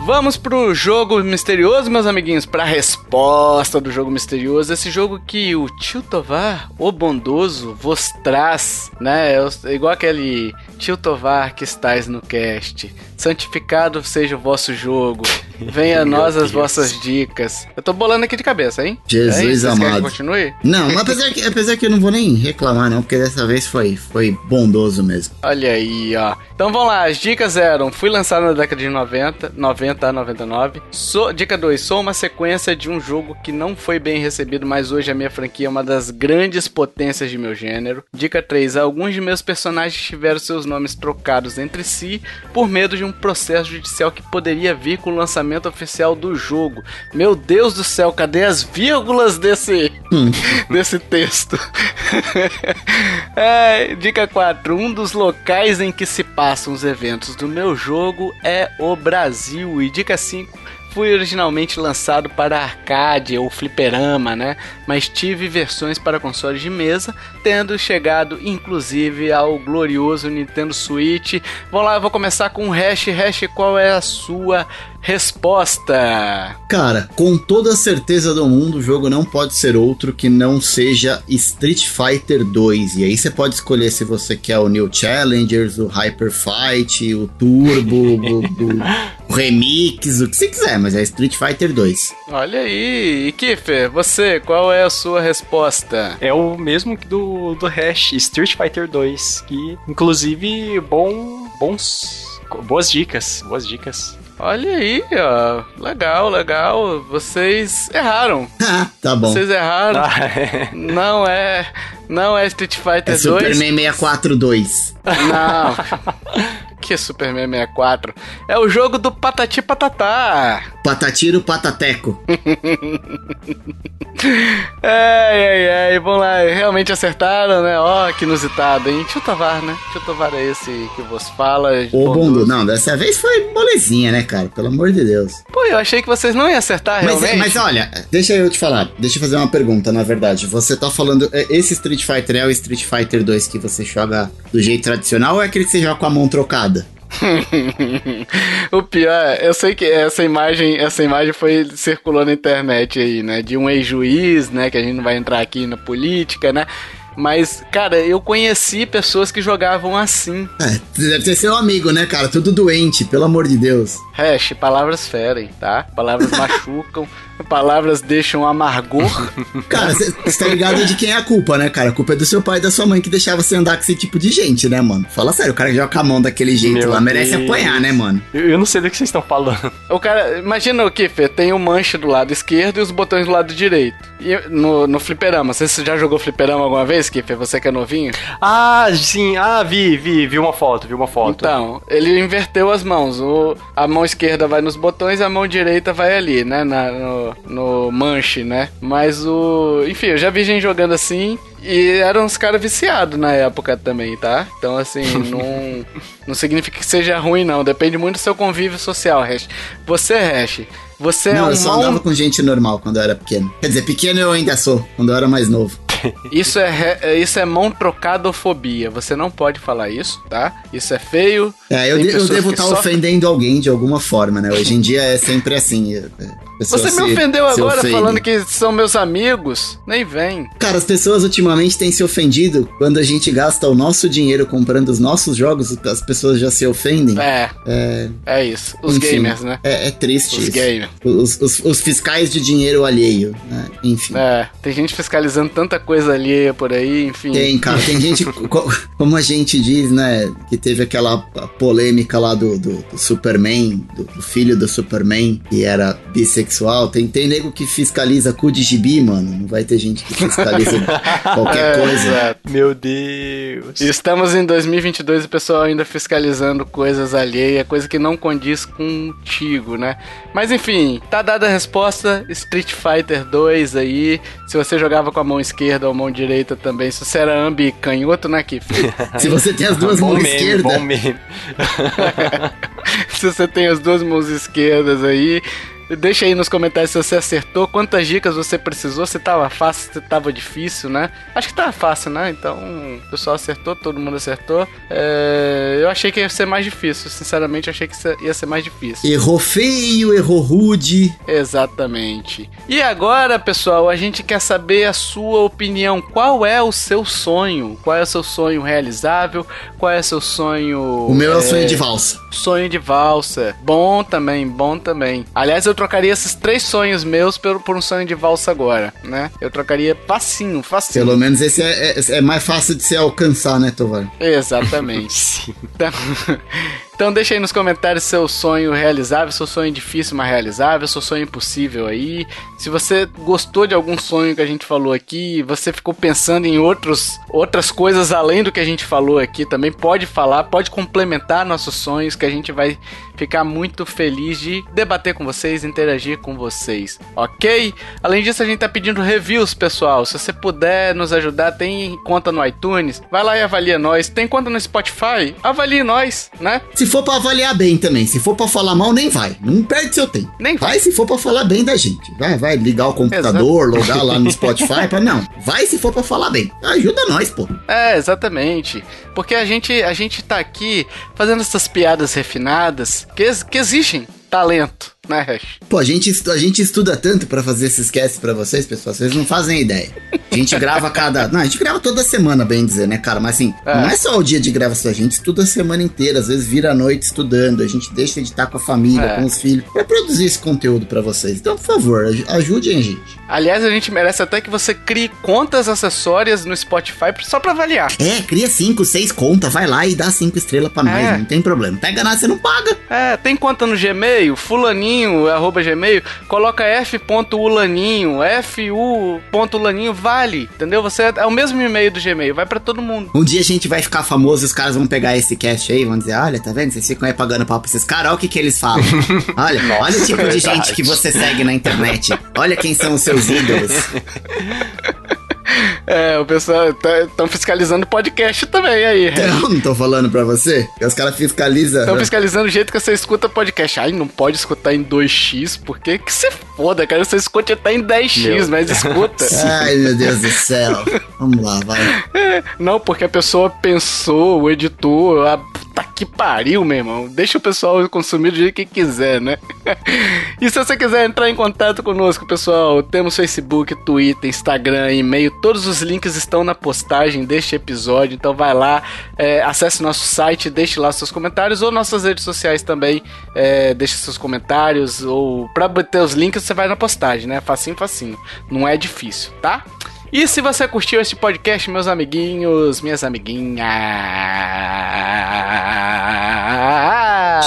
Speaker 1: Vamos pro jogo misterioso, meus amiguinhos, pra resposta do jogo misterioso. Esse jogo que o Tio Tovar, o bondoso, vos traz, né? É igual aquele Tio Tovar que estáis no cast. Santificado seja o vosso jogo. Venha a nós as vossas dicas. Eu tô bolando aqui de cabeça, hein?
Speaker 3: Jesus
Speaker 1: é
Speaker 3: amado.
Speaker 1: continue?
Speaker 3: Não, mas apesar que, apesar que eu não vou nem reclamar, não, porque dessa vez foi, foi bondoso mesmo.
Speaker 1: Olha aí, ó. Então vamos lá, as dicas eram: fui lançado na década de 90, 90 a 99. Sou, dica 2: sou uma sequência de um jogo que não foi bem recebido, mas hoje a minha franquia é uma das grandes potências de meu gênero. Dica 3: alguns de meus personagens tiveram seus nomes trocados entre si por medo de um processo judicial que poderia vir com o lançamento oficial do jogo. Meu Deus do céu, cadê as vírgulas desse, hum. desse texto? é, dica 4: um dos locais em que se passam os eventos do meu jogo é o Brasil. E dica 5: Fui originalmente lançado para arcade ou fliperama, né? Mas tive versões para consoles de mesa, tendo chegado inclusive ao glorioso Nintendo Switch. Vamos lá, eu vou começar com o hash. Hash, qual é a sua Resposta!
Speaker 3: Cara, com toda a certeza do mundo, o jogo não pode ser outro que não seja Street Fighter 2. E aí você pode escolher se você quer o New Challengers, o Hyper Fight, o Turbo, o, o, o, Remix, o que você quiser, mas é Street Fighter 2.
Speaker 1: Olha aí, e Kiffer, você, qual é a sua resposta?
Speaker 2: É o mesmo do, do Hash, Street Fighter 2, que inclusive bom, bons, boas dicas, boas dicas.
Speaker 1: Olha aí, ó. Legal, legal. Vocês erraram.
Speaker 3: tá bom.
Speaker 1: Vocês erraram. Ah, é. Não é. Não é Street Fighter é 2.
Speaker 3: Superman 64 2.
Speaker 1: Não. que Superman 64? É o jogo do Patati Patatá.
Speaker 3: Patatiro Patateco.
Speaker 1: ai, ai, ai. Vamos lá. Realmente acertaram, né? Ó, oh, que inusitado, hein? Tio Tovar, né? Tio Tovar é esse que vos fala.
Speaker 3: Ô, Bondo, não, dessa vez foi molezinha, né, cara? Pelo amor de Deus.
Speaker 1: Pô, eu achei que vocês não iam acertar,
Speaker 3: mas,
Speaker 1: realmente.
Speaker 3: Mas olha, deixa eu te falar. Deixa eu fazer uma pergunta, na verdade. Você tá falando... É, esse Street Fighter é o Street Fighter 2 que você joga do jeito tradicional ou é aquele que você joga com a mão trocada?
Speaker 1: o pior, eu sei que essa imagem, essa imagem foi circulando na internet aí, né? De um ex-juiz, né? Que a gente não vai entrar aqui na política, né? Mas, cara, eu conheci pessoas que jogavam assim.
Speaker 3: É, deve ter seu amigo, né, cara? Tudo doente, pelo amor de Deus.
Speaker 1: Hash, palavras ferem, tá? Palavras machucam. Palavras deixam amargor.
Speaker 3: cara, você tá ligado de quem é a culpa, né, cara? A culpa é do seu pai e da sua mãe que deixava você andar com esse tipo de gente, né, mano? Fala sério, o cara que joga a mão daquele jeito Meu lá merece Deus. apanhar, né, mano?
Speaker 2: Eu, eu, não sei do que vocês estão falando.
Speaker 1: O cara, imagina o que, Fê? Tem o um manche do lado esquerdo e os botões do lado direito. E no, no fliperama, você já jogou fliperama alguma vez? É você que é novinho?
Speaker 2: Ah, sim. Ah, vi, vi, vi uma foto, vi uma foto.
Speaker 1: Então, ele inverteu as mãos. O, a mão esquerda vai nos botões e a mão direita vai ali, né? Na, no, no manche, né? Mas o. Enfim, eu já vi gente jogando assim. E eram uns caras viciados na época também, tá? Então, assim, não, não significa que seja ruim, não. Depende muito do seu convívio social, Hash. Você, Hash, você
Speaker 3: Não,
Speaker 1: é um
Speaker 3: eu só andava com gente normal quando eu era pequeno. Quer dizer, pequeno eu ainda sou, quando eu era mais novo.
Speaker 1: Isso é, é- isso é mão trocadofobia. Você não pode falar isso, tá? Isso é feio.
Speaker 3: É, eu, de- eu devo estar
Speaker 1: sofrem-
Speaker 3: ofendendo alguém de alguma forma, né? Hoje em dia é sempre assim. Pessoas
Speaker 1: Você me
Speaker 3: se-
Speaker 1: ofendeu
Speaker 3: se
Speaker 1: agora falando que são meus amigos. Nem vem.
Speaker 3: Cara, as pessoas ultimamente têm se ofendido quando a gente gasta o nosso dinheiro comprando os nossos jogos, as pessoas já se ofendem.
Speaker 1: É,
Speaker 3: É,
Speaker 1: é isso. Os
Speaker 3: enfim,
Speaker 1: gamers, né?
Speaker 3: É, é triste
Speaker 1: Os
Speaker 3: isso.
Speaker 1: gamers.
Speaker 3: Os, os- os fiscais de dinheiro alheio, né? Enfim.
Speaker 1: É, tem gente fiscalizando tanta coisa alheia por aí, enfim.
Speaker 3: Tem, cara, tem gente, co- como a gente diz, né, que teve aquela polêmica lá do, do, do Superman, do, do filho do Superman, que era bissexual. Tem, tem nego que fiscaliza cu de gibi, mano. Não vai ter gente que fiscaliza qualquer
Speaker 1: É,
Speaker 3: coisa.
Speaker 1: exato.
Speaker 2: Meu Deus.
Speaker 1: Estamos em 2022 e o pessoal ainda fiscalizando coisas alheias, coisa que não condiz contigo, né? Mas enfim, tá dada a resposta: Street Fighter 2 aí. Se você jogava com a mão esquerda ou mão direita também, se você era ambi canhoto, né, Kiff?
Speaker 3: Se você tem as duas mãos
Speaker 2: meme,
Speaker 3: esquerdas,
Speaker 2: bom meme.
Speaker 1: se você tem as duas mãos esquerdas aí. Deixa aí nos comentários se você acertou, quantas dicas você precisou, se tava fácil, se tava difícil, né? Acho que tava fácil, né? Então, o pessoal acertou, todo mundo acertou. É, Eu achei que ia ser mais difícil, sinceramente, achei que ia ser mais difícil.
Speaker 3: errou feio, errou rude.
Speaker 1: Exatamente. E agora, pessoal, a gente quer saber a sua opinião. Qual é o seu sonho? Qual é o seu sonho realizável? Qual é o seu sonho.
Speaker 3: O meu é o sonho de valsa.
Speaker 1: Sonho de valsa. Bom também, bom também. Aliás, eu trocaria esses três sonhos meus por, por um sonho de valsa agora, né? Eu trocaria facinho, facinho.
Speaker 3: Pelo menos esse é, é, é mais fácil de se alcançar, né, Tovar?
Speaker 1: Exatamente. Então, então deixa aí nos comentários seu sonho realizável, seu sonho difícil, mas realizável, seu sonho impossível aí. Se você gostou de algum sonho que a gente falou aqui, você ficou pensando em outros, outras coisas além do que a gente falou aqui, também pode falar, pode complementar nossos sonhos, que a gente vai ficar muito feliz de debater com vocês, interagir com vocês, ok? Além disso, a gente tá pedindo reviews, pessoal. Se você puder nos ajudar, tem conta no iTunes, vai lá e avalia nós. Tem conta no Spotify, avalie nós, né?
Speaker 3: Se for pra avaliar bem também, se for pra falar mal, nem vai. Não perde seu tempo.
Speaker 1: Nem vai.
Speaker 3: Vai se for pra falar bem da gente. Vai, vai ligar o computador, logar lá no Spotify, pra não. Vai se for pra falar bem. Ajuda nós, pô.
Speaker 1: É, exatamente. Porque a gente, a gente tá aqui fazendo essas piadas refinadas que, que exigem talento, né, Hash?
Speaker 3: Pô, a gente, a gente estuda tanto pra fazer esses casts pra vocês, pessoal. Vocês não fazem ideia. A gente grava cada. Não, a gente grava toda semana, bem dizer, né, cara? Mas assim,
Speaker 1: É.
Speaker 3: não é só o dia de gravação, a gente estuda a semana inteira. Às vezes vira a noite estudando. A gente deixa de estar com a família,
Speaker 1: É.
Speaker 3: com os filhos, pra produzir esse conteúdo pra vocês. Então, por favor, aj- ajudem a gente.
Speaker 1: Aliás, a gente merece até que você crie contas acessórias no Spotify só pra avaliar.
Speaker 3: É, cria cinco, seis contas, vai lá e dá cinco estrelas pra nós,
Speaker 1: É.
Speaker 3: não tem problema. Pega nada, você não paga.
Speaker 1: É, tem conta no Gmail, fulaninho, arroba gmail, coloca f.ulaninho, fu.ulaninho, vale, entendeu? Você é o mesmo e-mail do Gmail, vai pra todo mundo.
Speaker 3: Um dia a gente vai ficar famoso e os caras vão pegar esse cast aí e vão dizer: Olha, tá vendo? Vocês ficam aí pagando pau pra esses caras, olha o que, que eles falam. Olha, olha o tipo de
Speaker 2: verdade.
Speaker 3: gente que você segue na internet. Olha quem são os seus ídolos.
Speaker 1: É, o pessoal estão fiscalizando o podcast também aí.
Speaker 3: Então, não tô falando pra você? Que os caras fiscalizam.
Speaker 1: Estão fiscalizando o jeito que você escuta podcast. Ai, não pode escutar em 2x, porque que você foda, cara. Você escuta até em 10x,
Speaker 2: Meu.
Speaker 1: mas escuta.
Speaker 3: Ai, meu Deus do céu. Vamos lá, vai.
Speaker 1: É, não, porque a pessoa pensou, o editor, a puta que pariu, meu irmão. Deixa o pessoal consumir do jeito que quiser, né? e se você quiser entrar em contato conosco, pessoal, temos Facebook, Twitter, Instagram, e-mail. Todos os links estão na postagem deste episódio. Então vai lá, é, acesse nosso site, deixe lá seus comentários ou nossas redes sociais também. É, deixe seus comentários. Ou pra bater os links, você vai na postagem, né? Facinho, facinho. Não é difícil, tá? E se você curtiu este podcast, meus amiguinhos, minhas amiguinhas,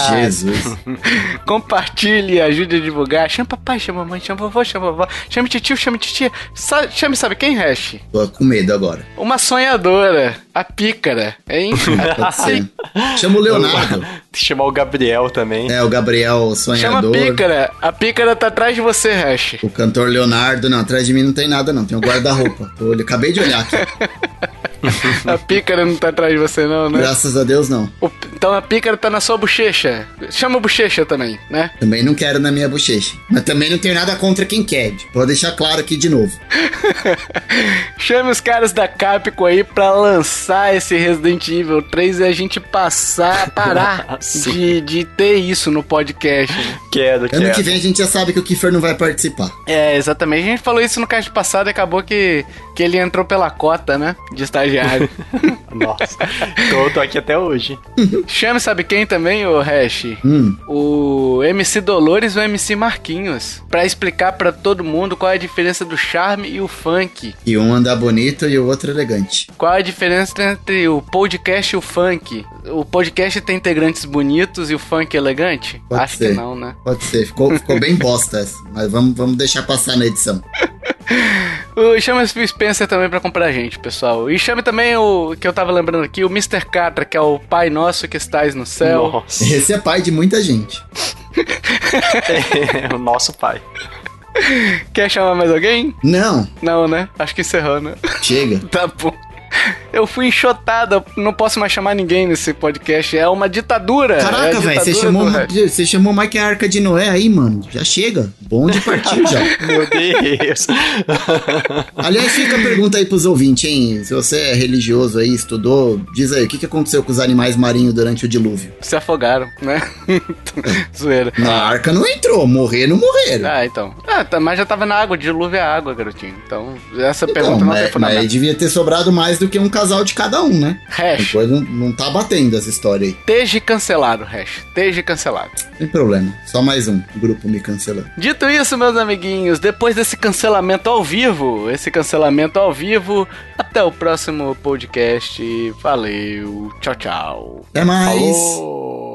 Speaker 3: Jesus.
Speaker 1: Compartilhe, ajude a divulgar. Chama papai, chama mamãe, chama vovô, chama vovó. Chame tio, chame titia. Sa chame, sabe quem, Hash?
Speaker 3: Tô com medo agora.
Speaker 1: Uma sonhadora. A pícara, hein?
Speaker 3: Ser. Chama o Leonardo.
Speaker 2: Chamar o Gabriel também.
Speaker 3: É, o Gabriel
Speaker 1: Chama a
Speaker 3: Sonhador.
Speaker 1: pícara. A pícara tá atrás de você, Hash.
Speaker 3: O cantor Leonardo. Não, atrás de mim não tem nada, não. Tem o guarda-roupa. Tô- Acabei de olhar aqui.
Speaker 1: A pícara não tá atrás de você, não, né?
Speaker 3: Graças a Deus, não.
Speaker 1: O- então a pícara tá na sua bochecha. Chama a bochecha também, né?
Speaker 3: Também não quero na minha bochecha. Mas também não tenho nada contra quem quer. Pode deixar claro aqui de novo.
Speaker 1: Chame os caras da Capcom aí pra lançar esse Resident Evil 3 e a gente passar, parar de, de ter isso no podcast.
Speaker 2: Quero, quero.
Speaker 3: Ano que vem a gente já sabe que o Kiefer não vai participar.
Speaker 1: É, exatamente. A gente falou isso no cast passado e acabou que, que ele entrou pela cota, né? De estagiário.
Speaker 2: Nossa. tô, tô aqui até hoje.
Speaker 1: Chame, sabe quem também, o Hash?
Speaker 3: Hum,
Speaker 1: O MC Dolores e o MC Marquinhos. Pra explicar pra todo mundo qual é a diferença do charme e o funk.
Speaker 3: e um anda bonito e o outro elegante.
Speaker 1: Qual é a diferença entre o podcast e o funk? O podcast tem integrantes bonitos e o funk elegante?
Speaker 3: Pode
Speaker 1: Acho
Speaker 3: ser.
Speaker 1: que não, né?
Speaker 3: Pode ser. Ficou, ficou bem bosta essa. Mas vamos, vamos deixar passar na edição.
Speaker 1: O, chama o Spencer também pra comprar a gente, pessoal. E chame também o que eu tava lembrando aqui, o Mr. Catra, que é o pai nosso que estás no céu.
Speaker 2: Nossa.
Speaker 3: Esse é pai de muita gente.
Speaker 2: É o nosso pai.
Speaker 1: Quer chamar mais alguém?
Speaker 3: Não,
Speaker 1: Não, né? Acho que encerrou, né?
Speaker 3: chega.
Speaker 1: Tá bom. Eu fui enxotada, não posso mais chamar ninguém nesse podcast. É uma ditadura. é a
Speaker 3: Caraca, velho, você chamou, você chamou o Mike Arca de Noé aí, mano. Já chega. Bom de partir já.
Speaker 2: Meu Deus.
Speaker 3: Aliás, fica a pergunta aí pros ouvintes, hein? Se você é religioso aí, estudou, diz aí, o que, que aconteceu com os animais marinhos durante o dilúvio?
Speaker 1: Se afogaram, né? Zoeira.
Speaker 3: Na arca não entrou, morrer não morreram.
Speaker 1: Ah, então. Ah, tá, mas já tava na água, dilúvio é água, garotinho. Então, essa
Speaker 3: Então,
Speaker 1: pergunta não tem
Speaker 3: mas,
Speaker 1: fundamento.
Speaker 3: mas devia ter sobrado mais do que um casal de cada um, né?
Speaker 1: Hash.
Speaker 3: Depois não, não tá batendo essa história aí.
Speaker 1: Esteja cancelado, Hash. Esteja cancelado.
Speaker 3: Sem problema. Só mais um grupo me cancelando.
Speaker 1: Dito isso, meus amiguinhos, depois desse cancelamento ao vivo, esse cancelamento ao vivo, até o próximo podcast. Valeu. Tchau, tchau.
Speaker 3: Até mais.
Speaker 1: Falou.